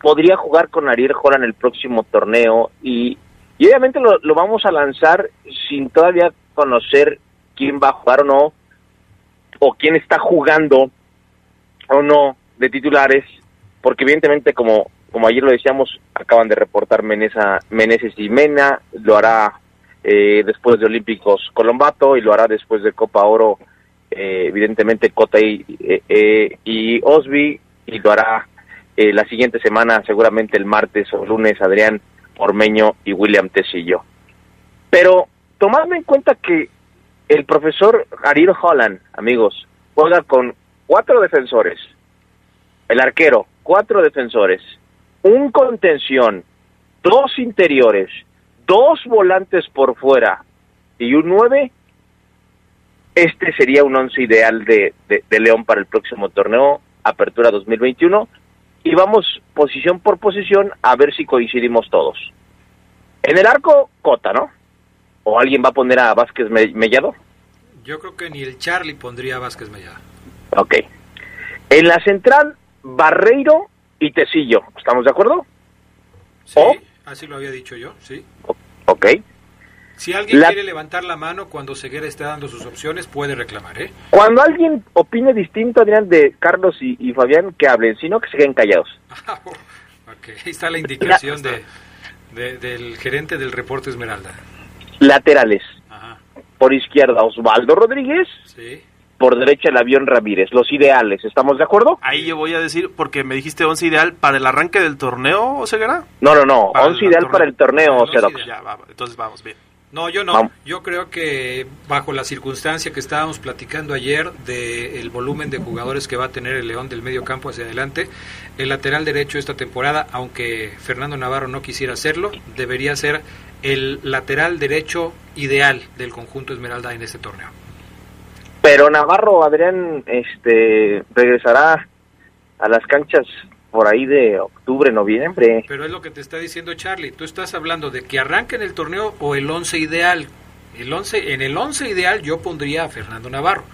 podría jugar con Ariel Joran el próximo torneo y, y obviamente lo, lo vamos a lanzar sin todavía conocer quién va a jugar o no, o quién está jugando o no de titulares, porque evidentemente como, como ayer lo decíamos, acaban de reportar Meneza, Meneses y Mena, lo hará eh, después de Olímpicos Colombato y lo hará después de Copa Oro, eh, evidentemente Cota y, eh, eh, y Osby, y lo hará eh, la siguiente semana, seguramente el martes o lunes, Adrián Ormeño y William Tecillo. Pero tomando en cuenta que el profesor Ariel Holland, amigos, juega con cuatro defensores, el arquero, cuatro defensores, un contención, dos interiores, dos volantes por fuera y un nueve, este sería un once ideal de, de, de León para el próximo torneo, Apertura 2021, y vamos posición por posición a ver si coincidimos todos. En el arco, Cota, ¿no? ¿O alguien va a poner a Vázquez Me- Mellado? Yo creo que ni el Charlie pondría a Vázquez Mellada. Ok. En la central, Barreiro y Tecillo. ¿Estamos de acuerdo? Sí, ¿O? así lo había dicho yo, sí. Ok. Si alguien La- quiere levantar la mano cuando Ceguera está dando sus opciones, puede reclamar, ¿eh? Cuando alguien opine distinto, Adrián, de Carlos y, y Fabián, que hablen, sino que se queden callados. Ok, ahí está la indicación de, de- del gerente del reporte Esmeralda. Laterales. Por izquierda, Osvaldo Rodríguez. Sí. Por derecha, el avión Ramírez. Los ideales, ¿estamos de acuerdo? Ahí yo voy a decir, porque me dijiste 11 ideal para el arranque del torneo, Ceguera. No, no, no. Para 11 el ideal torneo. para el torneo, Cedox. Ya, va, entonces vamos, bien. No, yo no. Vamos. Yo creo que bajo la circunstancia que estábamos platicando ayer del volumen de jugadores que va a tener el León del medio campo hacia adelante, el lateral derecho esta temporada, aunque Fernando Navarro no quisiera hacerlo, debería ser el lateral derecho ideal del conjunto Esmeralda en este torneo. Pero Navarro, Adrián, este, regresará a las canchas por ahí de octubre, noviembre. Pero es lo que te está diciendo Charlie. Tú estás hablando de que arranque en el torneo o el 11 ideal. El 11, en el 11 ideal yo pondría a Fernando Navarro.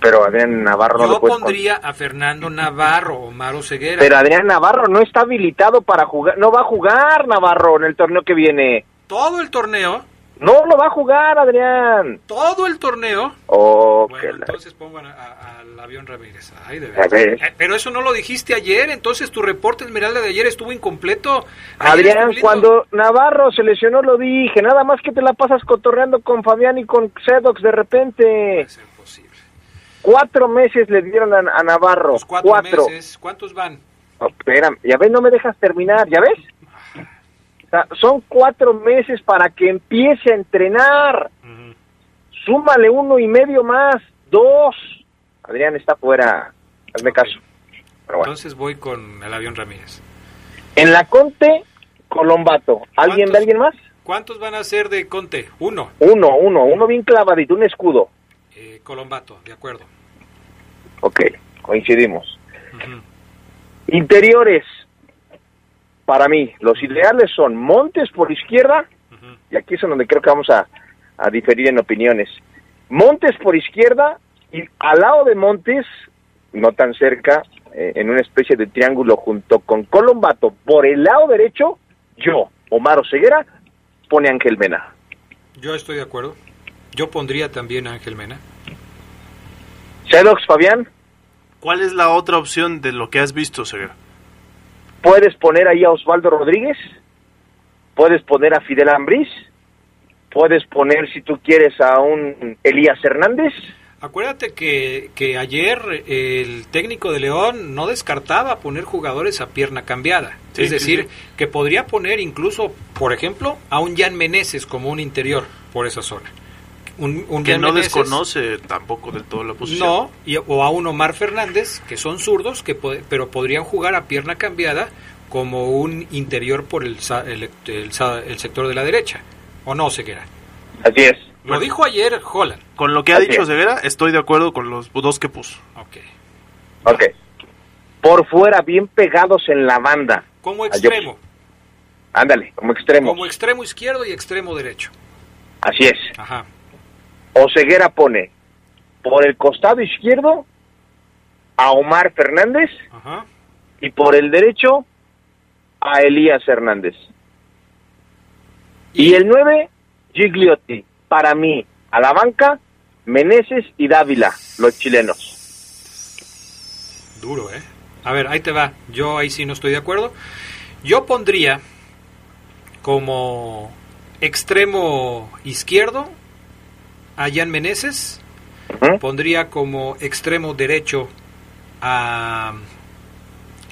Pero Adrián Navarro no lo pondría a Fernando Navarro o Maro Ceguera. Pero Adrián Navarro no está habilitado para jugar. No va a jugar Navarro en el torneo que viene. Todo el torneo, No lo va a jugar, Adrián. todo el torneo. Oh, Bueno, que la- entonces a- al avión Ramírez. Ay, de A veras. ver. Eh, Pero eso no lo dijiste ayer, entonces tu reporte Esmeralda de ayer estuvo incompleto. Ayer Adrián, estuvo cuando Navarro se lesionó lo dije, nada más que te la pasas cotorreando con Fabián y con Sedox de repente. Cuatro meses le dieron a, a Navarro. Pues Cuatro, Cuatro. meses. ¿Cuántos van? Oh, espérame, ya ves, no me dejas terminar, ¿ya ves? Sea, son cuatro meses para que empiece a entrenar. Súmale uno y medio más, dos. Adrián está fuera, hazme caso. Pero bueno. Entonces voy con el avión Ramírez. En la Conte, Colombato. ¿Alguien de alguien más? ¿Cuántos van a ser de Conte? Uno. Uno, uno, uno bien clavadito, un escudo. Eh, Colombato, de acuerdo. Ok, coincidimos. Interiores, para mí, los ideales son Montes por izquierda, y aquí es en donde creo que vamos a, a diferir en opiniones. Montes por izquierda, y al lado de Montes, no tan cerca, eh, en una especie de triángulo junto con Colombato, por el lado derecho, yo, Omar Ceguera, pone Ángel Mena. Yo estoy de acuerdo. Yo pondría también a Ángel Mena. Cedox, Fabián, ¿Cuál es la otra opción de lo que has visto, Ceguera? Puedes poner ahí a Osvaldo Rodríguez, puedes poner a Fidel Ambriz, puedes poner, si tú quieres, a un Elías Hernández. Acuérdate que, que ayer el técnico de León no descartaba poner jugadores a pierna cambiada. Sí, es sí, decir, sí. que podría poner incluso, por ejemplo, a un Jan Meneses como un interior por esa zona. Un, un Que no Meneses- desconoce tampoco del todo la posición. No, y- o a un Omar Fernández, que son zurdos, que pero podrían jugar a pierna cambiada como un interior por el, sa- el, el sa- el sector de la derecha. ¿O no, Ceguera? Así es. Lo dijo ayer Holland. Con lo que ha Así dicho es. Ceguera, estoy de acuerdo con los dos que puso. Ok. Por fuera, bien pegados en la banda. Como extremo. Ándale, como extremo. Como extremo izquierdo y extremo derecho. Así es. Ajá. Oseguera pone por el costado izquierdo a Omar Fernández Ajá. y por el derecho a Elías Hernández. Y el 9, Gigliotti. Para mí, a la banca, Meneses y Dávila, los chilenos. Duro, ¿eh? A ver, ahí te va. Yo ahí sí no estoy de acuerdo. Yo pondría como extremo izquierdo a Jan Meneses. Pondría como extremo derecho a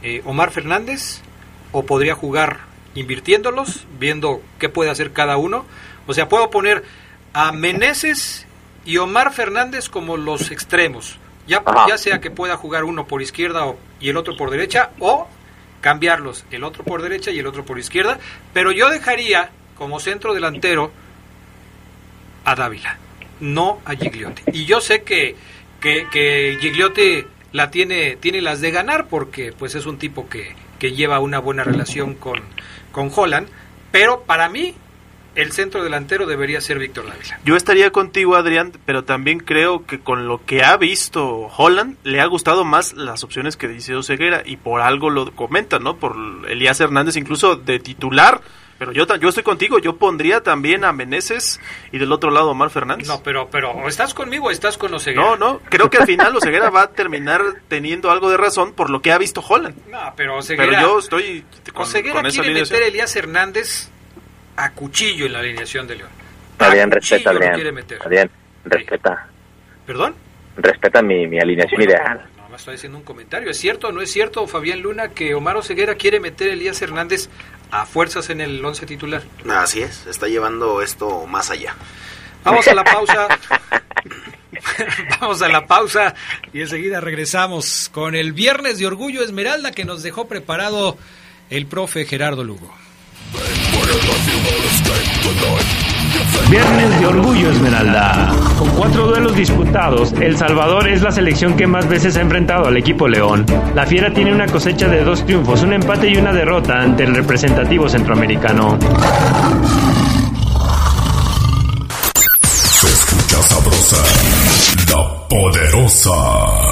eh, Omar Fernández. O podría jugar invirtiéndolos, viendo qué puede hacer cada uno. O sea, puedo poner a Meneses y Omar Fernández como los extremos. Ya, ya sea que pueda jugar uno por izquierda o- y el otro por derecha, o cambiarlos, el otro por derecha y el otro por izquierda. Pero yo dejaría como centro delantero a Dávila, no a Gigliotti. Y yo sé que, que, que Gigliotti la tiene, tiene las de ganar porque pues es un tipo que, que lleva una buena relación con, con Holland, pero para mí el centro delantero debería ser Víctor Dávila. Yo estaría contigo, Adrián, pero también creo que con lo que ha visto Holland, le ha gustado más las opciones que dice Ceguera y por algo lo comenta, ¿no? Por Elías Hernández, incluso de titular, Pero yo, yo estoy contigo, yo pondría también a Meneses y del otro lado a Omar Fernández. No, pero, pero, ¿o estás conmigo o estás con Oseguera? No, no, creo que al final Oseguera va a terminar teniendo algo de razón por lo que ha visto Holland. No, pero Oseguera... Pero yo estoy con, Oseguera con esa quiere alineación. meter a Elías Hernández a cuchillo en la alineación de León. Adrián, A respeta. Adrián, respeta. ¿Perdón? Respeta mi, mi alineación ideal. Me estoy haciendo un comentario. ¿Es cierto o no es cierto, Fabián Luna, que Omar Oseguera quiere meter a Elías Hernández a fuerzas en el once titular? Así es, está llevando esto más allá. Vamos a la pausa. Vamos a la pausa y enseguida regresamos con el Viernes de Orgullo Esmeralda que nos dejó preparado el profe Gerardo Lugo. Viernes de Orgullo Esmeralda. Con cuatro duelos disputados, El Salvador es la selección que más veces ha enfrentado al equipo León. La Fiera tiene una cosecha de dos triunfos, un empate y una derrota ante el representativo centroamericano. Se escucha sabrosa, la poderosa.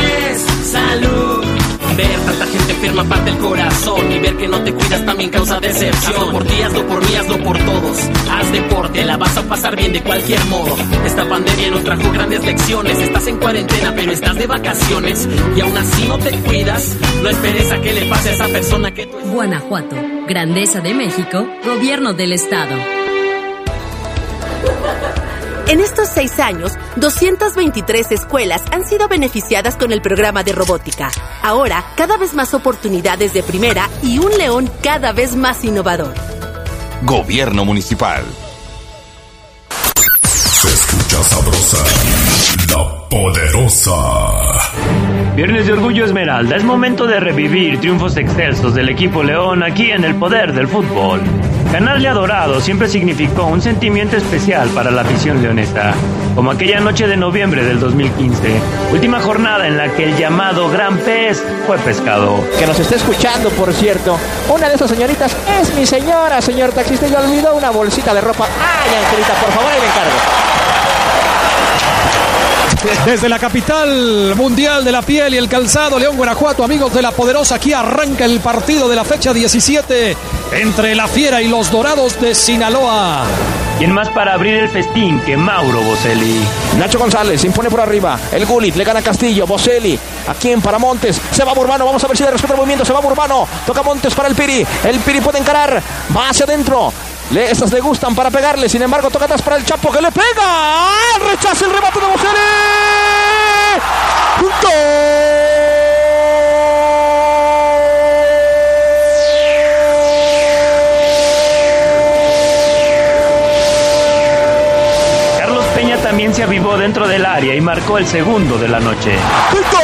Tanta gente enferma parte el corazón y ver que no te cuidas también causa decepción. Hazlo por ti, hazlo por mí, hazlo por todos. Haz deporte, la vas a pasar bien de cualquier modo. Esta pandemia nos trajo grandes lecciones. Estás en cuarentena, pero estás de vacaciones y aún así no te cuidas. No esperes a que le pase a esa persona que tú Guanajuato, Grandeza de México, Gobierno del Estado. En estos seis años, 223 escuelas han sido beneficiadas con el programa de robótica. Ahora, cada vez más oportunidades de primera y un león cada vez más innovador. Gobierno Municipal. Se escucha sabrosa, la poderosa. Viernes de Orgullo Esmeralda, es momento de revivir triunfos excelsos del equipo León aquí en el poder del fútbol. Ganarle a Dorado siempre significó un sentimiento especial para la afición leonesa, como aquella noche de noviembre del 2015, última jornada en la que el llamado Gran Pez fue pescado. que nos está escuchando, por cierto. Una de esas señoritas es mi señora, señor taxista, y olvidó una bolsita de ropa. Ay, Angelita, por favor, ahí le encargo. Desde la capital mundial de la piel y el calzado, León Guanajuato, amigos de la poderosa, aquí arranca el partido de la fecha 17 entre la Fiera y los Dorados de Sinaloa. ¿Quién más para abrir el festín que Mauro Boselli? Nacho González se impone por arriba. El Gulit le gana a Castillo. Boselli. Aquí en para Montes. Se va Burbano. Vamos a ver si le respeta el movimiento. Se va Burbano. Toca Montes para el Piri. El Piri puede encarar. Va hacia adentro. Le, estas le gustan para pegarle. Sin embargo, toca atrás para el Chapo que le pega. Rechaza el remate de. Carlos Peña también se avivó dentro del área y marcó el segundo de la noche. ¡De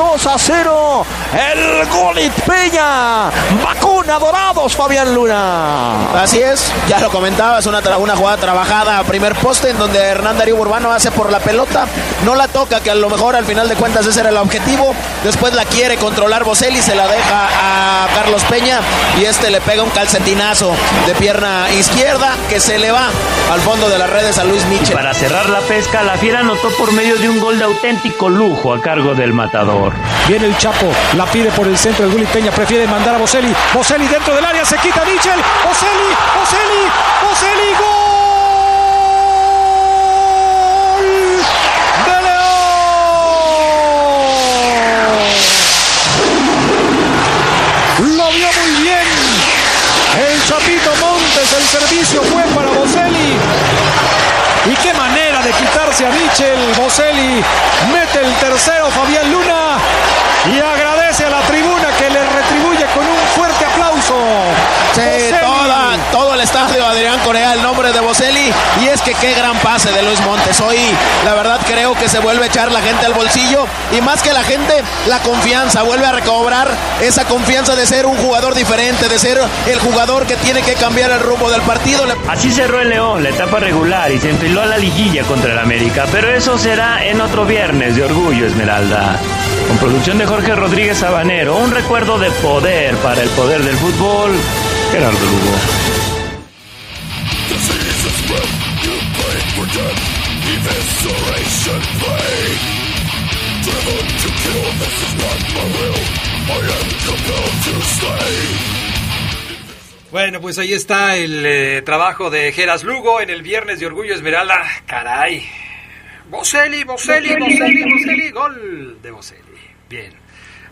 2 a 0. El Gurit Peña, vacuna dorados, Fabián Luna. Así es, ya lo comentabas, una, una jugada trabajada a primer poste en donde Hernán Darío Urbano hace por la pelota, no la toca, que a lo mejor al final de cuentas ese era el objetivo, después la quiere controlar Boselli, se la deja a Carlos Peña y este le pega un calcetinazo de pierna izquierda que se le va al fondo de las redes a Luis Michel. Para cerrar la pesca, la Fiera anotó por medio de un gol de auténtico lujo a cargo del matador. Viene el Chapo, la pide por el centro. El Gullit Peña prefiere mandar a Boselli. Boselli dentro del área, se quita Michel. Boselli, Boselli, Boselli, gol Y qué manera de quitarse a Michel. Boselli mete el tercero Fabián Luna y agradece a la tribuna. Qué gran pase de Luis Montes. Hoy, la verdad, creo que se vuelve a echar la gente al bolsillo. Y más que la gente, la confianza. Vuelve a recobrar esa confianza de ser un jugador diferente, de ser el jugador que tiene que cambiar el rumbo del partido. Así cerró el León la etapa regular y se enfiló a la liguilla contra el América. Pero eso será en otro viernes de Orgullo Esmeralda. Con producción de Jorge Rodríguez Sabanero, un recuerdo de poder para el poder del fútbol, Gerardo Lugo. Bueno, pues ahí está el eh, trabajo de Geras Lugo en el viernes de Orgullo Esmeralda. Caray. Boselli, Boselli, Boselli, Boselli, gol de Boselli. Bien.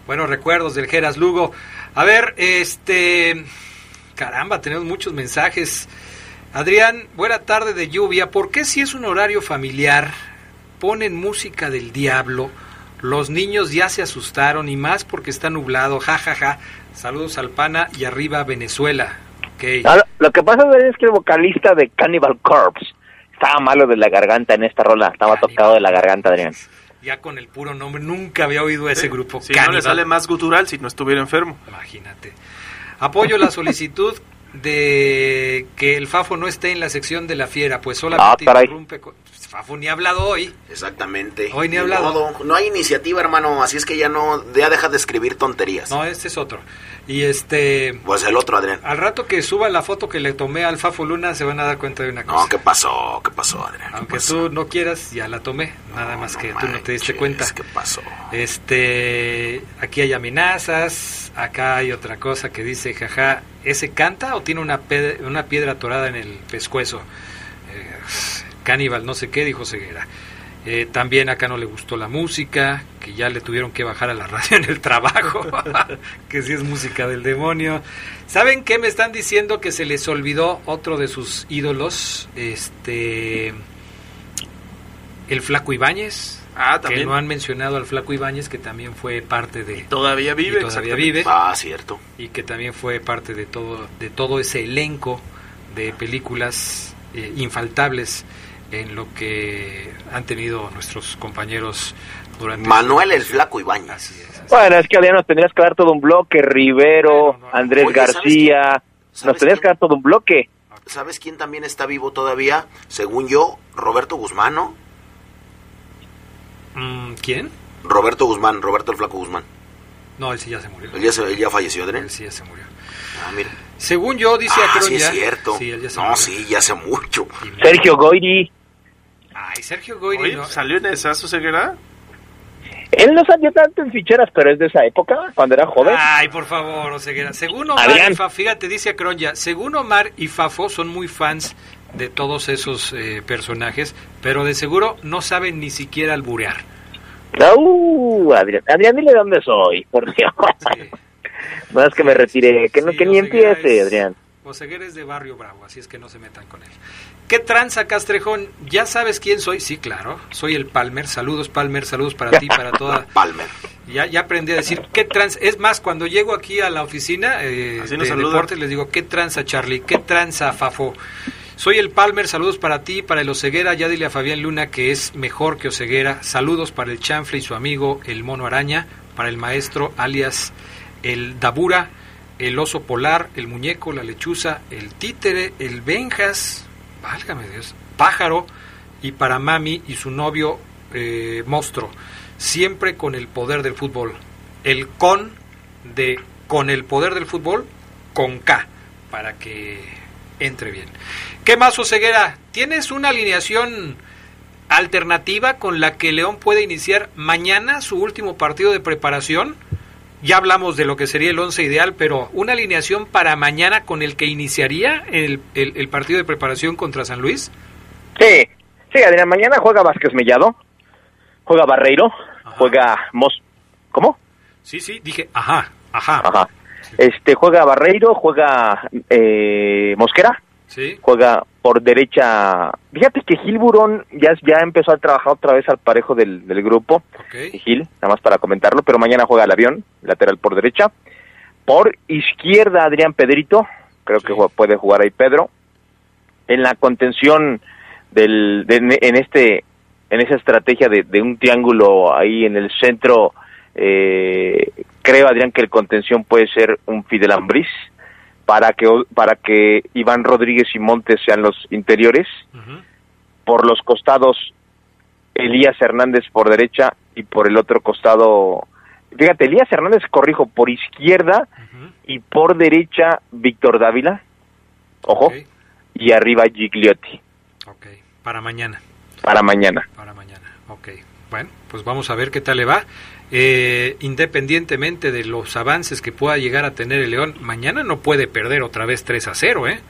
Buenos recuerdos del Geras Lugo. A ver, este... Caramba, tenemos muchos mensajes. Adrián, buena tarde de lluvia. ¿Por qué si es un horario familiar ponen música del diablo? Los niños ya se asustaron y más porque está nublado. Ja, ja, ja. Saludos al pana y arriba Venezuela. Okay. Ah, lo que pasa es que el vocalista de Cannibal Corpse estaba malo de la garganta en esta rola. Estaba tocado de la garganta, Adrián. Ya con el puro nombre, nunca había oído a ese grupo. Si no le sale más gutural si no estuviera enfermo. Imagínate. Apoyo la solicitud de que el Fafo no esté en la sección de la fiera, pues solamente Ah, interrumpe. con- Fafo ni ha hablado hoy. Exactamente. Hoy ni ha hablado. modo. No hay iniciativa, hermano, así es que ya no, ya deja de escribir tonterías. No, este es otro. Y este, Pues el otro, Adrián. al rato que suba la foto que le tomé al Fafo Luna, se van a dar cuenta de una cosa. No, ¿qué pasó? ¿Qué pasó, Adrián? ¿Qué Aunque pasó? tú no quieras, ya la tomé. Nada más que tú no te diste cuenta. ¿Qué pasó? Este, aquí hay amenazas, acá hay otra cosa que dice, jaja, ¿ese canta o tiene una, una piedra atorada en el pescuezo? Eh, Caníbal, no sé qué, dijo Ceguera. Eh, también acá no le gustó la música, que ya le tuvieron que bajar a la radio en el trabajo, que sí es música del demonio. ¿Saben qué me están diciendo que se les olvidó otro de sus ídolos? Este, el Flaco Ibáñez. Ah, Que también. no han mencionado al Flaco Ibáñez, que también fue parte de... Todavía vive, y todavía vive. Ah, cierto. Y que también fue parte de todo, de todo ese elenco de películas eh, infaltables en lo que han tenido nuestros compañeros durante... Manuel el Flaco Ibáñez. Bueno, es que Adrián nos tendrías que dar todo un bloque. Rivero, Andrés Oye, ¿sabes García. Nos ¿Sabes tendrías que dar todo un bloque. ¿Sabes quién también está vivo todavía? Según yo, Roberto Guzmán, ¿no? Mm, ¿Quién? Roberto Guzmán, Roberto el Flaco Guzmán. No, él sí ya se murió. Él ya, se- él ya falleció, Adrián. Él sí ya se murió. Ah, mira. Según yo, dice Ah, Acron sí es ya- cierto. Sí, él ya se no, murió. sí, ya hace mucho. Sergio Goyri. Ay, Sergio Goyri, Oye, ¿no? ¿salió en esa Ceguera? Él no salió tanto en ficheras, pero es de esa época, cuando era joven. Ay, por favor, Oseguera. Según Omar Adrián. y Fafo, fíjate, dice Acronya, según Omar y Fafo son muy fans de todos esos eh, personajes, pero de seguro no saben ni siquiera alburear. Uh, Adrián, Adrián, dile dónde soy, por Dios. No es que me retire, que, no, Sí, que ni empiece, es- Adrián. Oseguera es de Barrio Bravo, así es que no se metan con él. ¿Qué tranza, Castrejón? ¿Ya sabes quién soy? Sí, claro, soy el Palmer. Saludos, Palmer, saludos para ti, para toda... Palmer. Ya, ya aprendí a decir qué trans. Es más, cuando llego aquí a la oficina eh, de deportes, les digo, ¿qué tranza, Charlie? ¿Qué tranza, Fafo? Soy el Palmer, saludos para ti, para el Oceguera. Ya dile a Fabián Luna que es mejor que Oceguera. Saludos para el Chanfle y su amigo, el Mono Araña. Para el maestro, alias el Dabura, el Oso Polar, el Muñeco, la Lechuza, el Títere, el Benjas. Válgame Dios. Pájaro. Y para Mami y su novio, eh, Monstruo siempre con el poder del fútbol. El con de con el poder del fútbol con K para que entre bien. ¿Qué más, Oseguera? ¿Tienes una alineación alternativa con la que León puede iniciar mañana su último partido de preparación? Ya hablamos de lo que sería el once ideal, pero una alineación para mañana con el que iniciaría el, el- el partido de preparación contra San Luis. Sí, sí, Adrián, mañana juega Vázquez Mellado, juega Barreiro, juega Mos... ¿Cómo? Sí, sí, dije, ajá, ajá. Ajá. Este, juega Barreiro, juega eh, Mosquera, Sí. juega por derecha, fíjate que Gil Burón ya, ya empezó a trabajar otra vez al parejo del, del grupo. Gil, nada más para comentarlo, pero mañana juega el avión, lateral por derecha. Por izquierda, Adrián Pedrito, creo que puede jugar ahí Pedro. En la contención del, de- en este, en esa estrategia de, de un triángulo ahí en el centro, eh, creo Adrián que el contención puede ser un Fidel Ambriz para que para que Iván Rodríguez y Montes sean los interiores. Por los costados Elías Hernández por derecha y por el otro costado, fíjate, Elías Hernández corrijo por izquierda y por derecha Víctor Dávila. Ojo. Y arriba Gigliotti Para mañana. para mañana. Para mañana. Ok. Bueno, pues vamos a ver qué tal le va. Eh, independientemente de los avances que pueda llegar a tener el León, mañana no puede perder otra vez 3 a 0, ¿eh?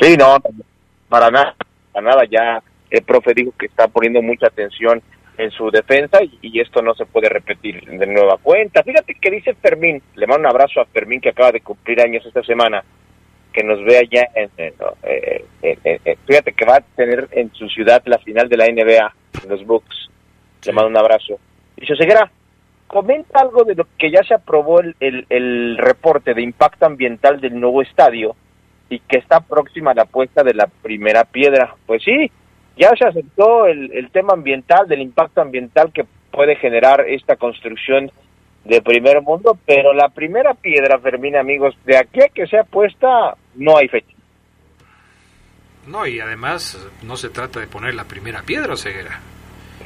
Sí, no, para nada, para nada. Ya el profe dijo que está poniendo mucha atención en su defensa y, y esto no se puede repetir de nueva cuenta. Fíjate que dice Fermín, le mando un abrazo a Fermín que acaba de cumplir años esta semana, que nos vea ya en, en- eh, en- en- fíjate que va a tener en su ciudad la final de la NBA, en los Bucks. Le mando un abrazo. Dice Ceguera, comenta algo de lo que ya se aprobó el, el, reporte de impacto ambiental del nuevo estadio y que está próxima la puesta de la primera piedra. Pues sí, ya se aceptó el, el tema ambiental, del impacto ambiental que puede generar esta construcción de primer mundo, pero la primera piedra, Fermín, amigos, de aquí a que sea puesta, no hay fecha. No, y además no se trata de poner la primera piedra, Ceguera.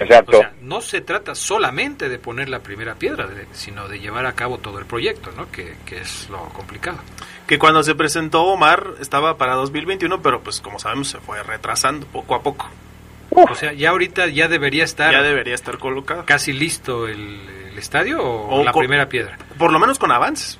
Exacto. O sea, no se trata solamente de poner la primera piedra, de- sino de llevar a cabo todo el proyecto, ¿no? Que, que es lo complicado. Que cuando se presentó Omar estaba para 2021, pero pues como sabemos se fue retrasando poco a poco. O sea, ya ahorita ya debería estar Ya debería estar colocado. casi listo el, el estadio o, O la con- primera piedra. Por lo menos con avances.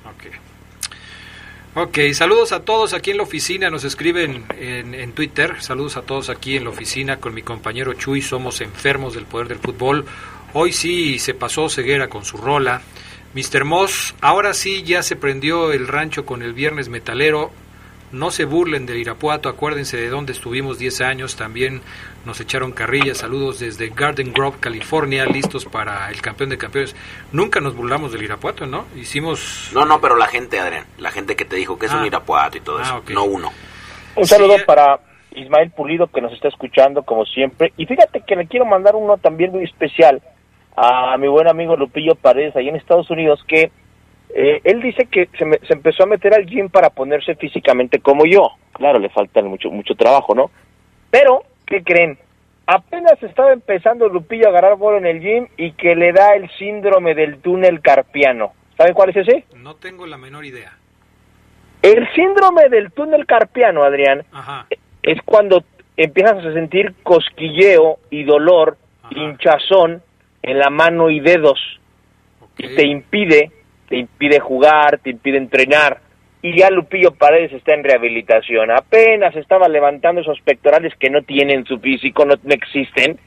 Ok, saludos a todos aquí en la oficina, nos escriben en, Twitter, saludos a todos aquí en la oficina con mi compañero Chuy, somos enfermos del poder del fútbol. Hoy sí se pasó ceguera con su rola. Mr. Moss, ahora sí ya se prendió el rancho con el viernes metalero. No se burlen del Irapuato, acuérdense de dónde estuvimos 10 años, también nos echaron carrilla, saludos desde Garden Grove, California, listos para el campeón de campeones. Nunca nos burlamos del Irapuato, ¿no? Hicimos... No, no, pero la gente, Adrián, la gente que te dijo que es Ah. un Irapuato y todo Ah, eso, no uno. Un saludo para Ismael Pulido que nos está escuchando como siempre. Y fíjate que le quiero mandar uno también muy especial a mi buen amigo Lupillo Paredes ahí en Estados Unidos que eh, él dice que se, me- se empezó a meter al gym para ponerse físicamente como yo. Claro, le falta mucho, mucho trabajo, ¿no? Pero, ¿qué creen? Apenas estaba empezando Lupillo a agarrar bola en el gym y que le da el síndrome del túnel carpiano. ¿Saben cuál es ese? No tengo la menor idea. El síndrome del túnel carpiano, Adrián, Ajá. es cuando empiezas a sentir cosquilleo y dolor, hinchazón en la mano y dedos. Y te impide, te impide jugar, te impide entrenar. Y ya Lupillo Paredes está en rehabilitación. Apenas estaba levantando esos pectorales que no tienen su físico, no, no existen.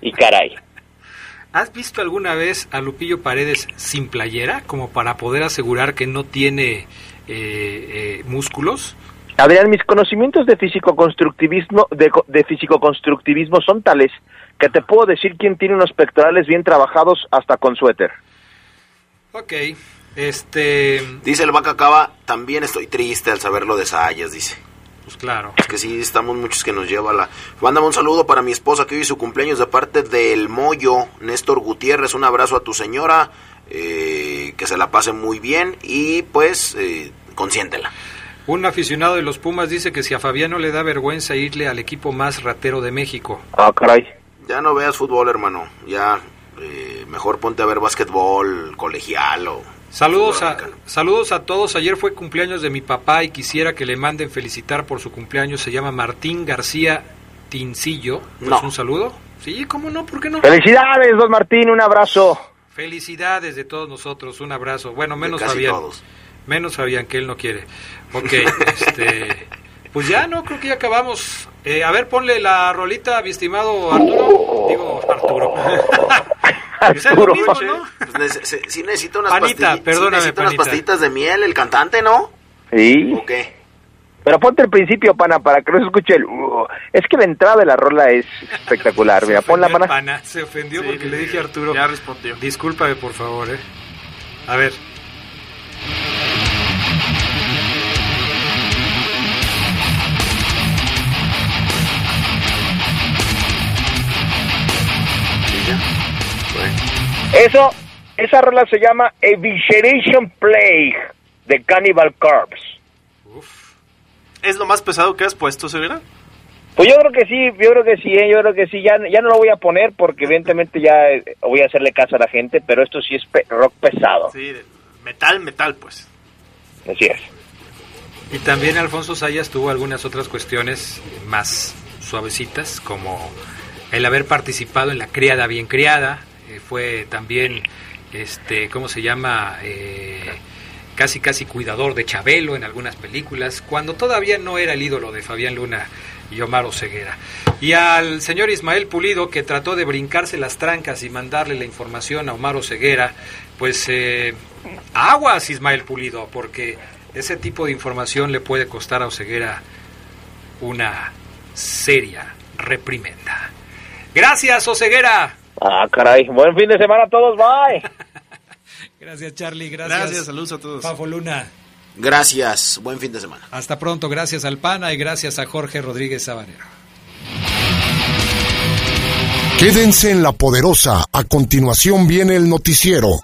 Y caray. ¿Has visto alguna vez a Lupillo Paredes sin playera como para poder asegurar que no tiene eh, eh, músculos? Adrián, mis conocimientos de físico-constructivismo de, de físico-constructivismo son tales que te puedo decir quién tiene unos pectorales bien trabajados hasta con suéter. Ok, este... Dice el Vaca Cava, también estoy triste al saber lo de Sayas, dice. Pues claro. Es que sí, estamos muchos que nos lleva la... Mándame un saludo para mi esposa que hoy es su cumpleaños de parte del Moyo, Néstor Gutiérrez, un abrazo a tu señora, eh, que se la pase muy bien y pues eh, consiéntela. Un aficionado de los Pumas dice que si a Fabiano le da vergüenza irle al equipo más ratero de México. Ah, caray. Ya no veas fútbol, hermano, ya eh, mejor ponte a ver básquetbol colegial o... Saludos a, saludos a todos. Ayer fue cumpleaños de mi papá y quisiera que le manden felicitar por su cumpleaños. Se llama Martín García Tincillo. Pues No. un saludo. Sí, ¿cómo no? ¿Por qué no? Felicidades, don Martín, un abrazo. Felicidades de todos nosotros. Un abrazo. Bueno, menos casi Fabián. todos. Menos Fabián, que él no quiere. Ok, este... Pues ya, no, creo que ya acabamos. Eh, a ver, ponle la rolita, mi estimado Arturo. Digo, Arturo. Lo mismo, ¿no? Pues nece- se- sí necesita unas Panita, necesita unas pastillitas de miel el cantante, ¿no? Sí. ¿O qué? Pero ponte el principio, pana, para que no se escuche el... uh. es que la entrada de la rola es espectacular. Mira, pon la pana. Pana, se ofendió Sí, porque le dije a Arturo. Ya respondió. Discúlpame, por favor, ¿eh? A ver. Eso, esa rola se llama Evisceration Plague de Cannibal Corpse. ¿Es lo más pesado que has puesto, Severa? Pues yo creo que sí, yo creo que sí, ¿eh? yo creo que sí, ya, ya no lo voy a poner porque evidentemente ya eh, voy a hacerle caso a la gente, pero esto sí es pe- rock pesado, Sí, metal, metal, pues. así es. Y también Alfonso Sayas tuvo algunas otras cuestiones más suavecitas, como el haber participado en la criada bien criada, fue también, este, ¿cómo se llama? Eh, casi casi cuidador de Chabelo en algunas películas, cuando todavía no era el ídolo de Fabián Luna y Omar Oseguera. Y al señor Ismael Pulido, que trató de brincarse las trancas y mandarle la información a Omar Oseguera, pues eh, aguas Ismael Pulido, porque ese tipo de información le puede costar a Oseguera una seria reprimenda. Gracias, Oseguera. Ah, caray, buen fin de semana a todos, bye. Gracias, Charlie. Gracias. Gracias, saludos a todos. Fafo Luna. Gracias, buen fin de semana. Hasta pronto. Gracias al PANA y gracias a Jorge Rodríguez Sabanero. Quédense en la poderosa. A continuación viene el noticiero.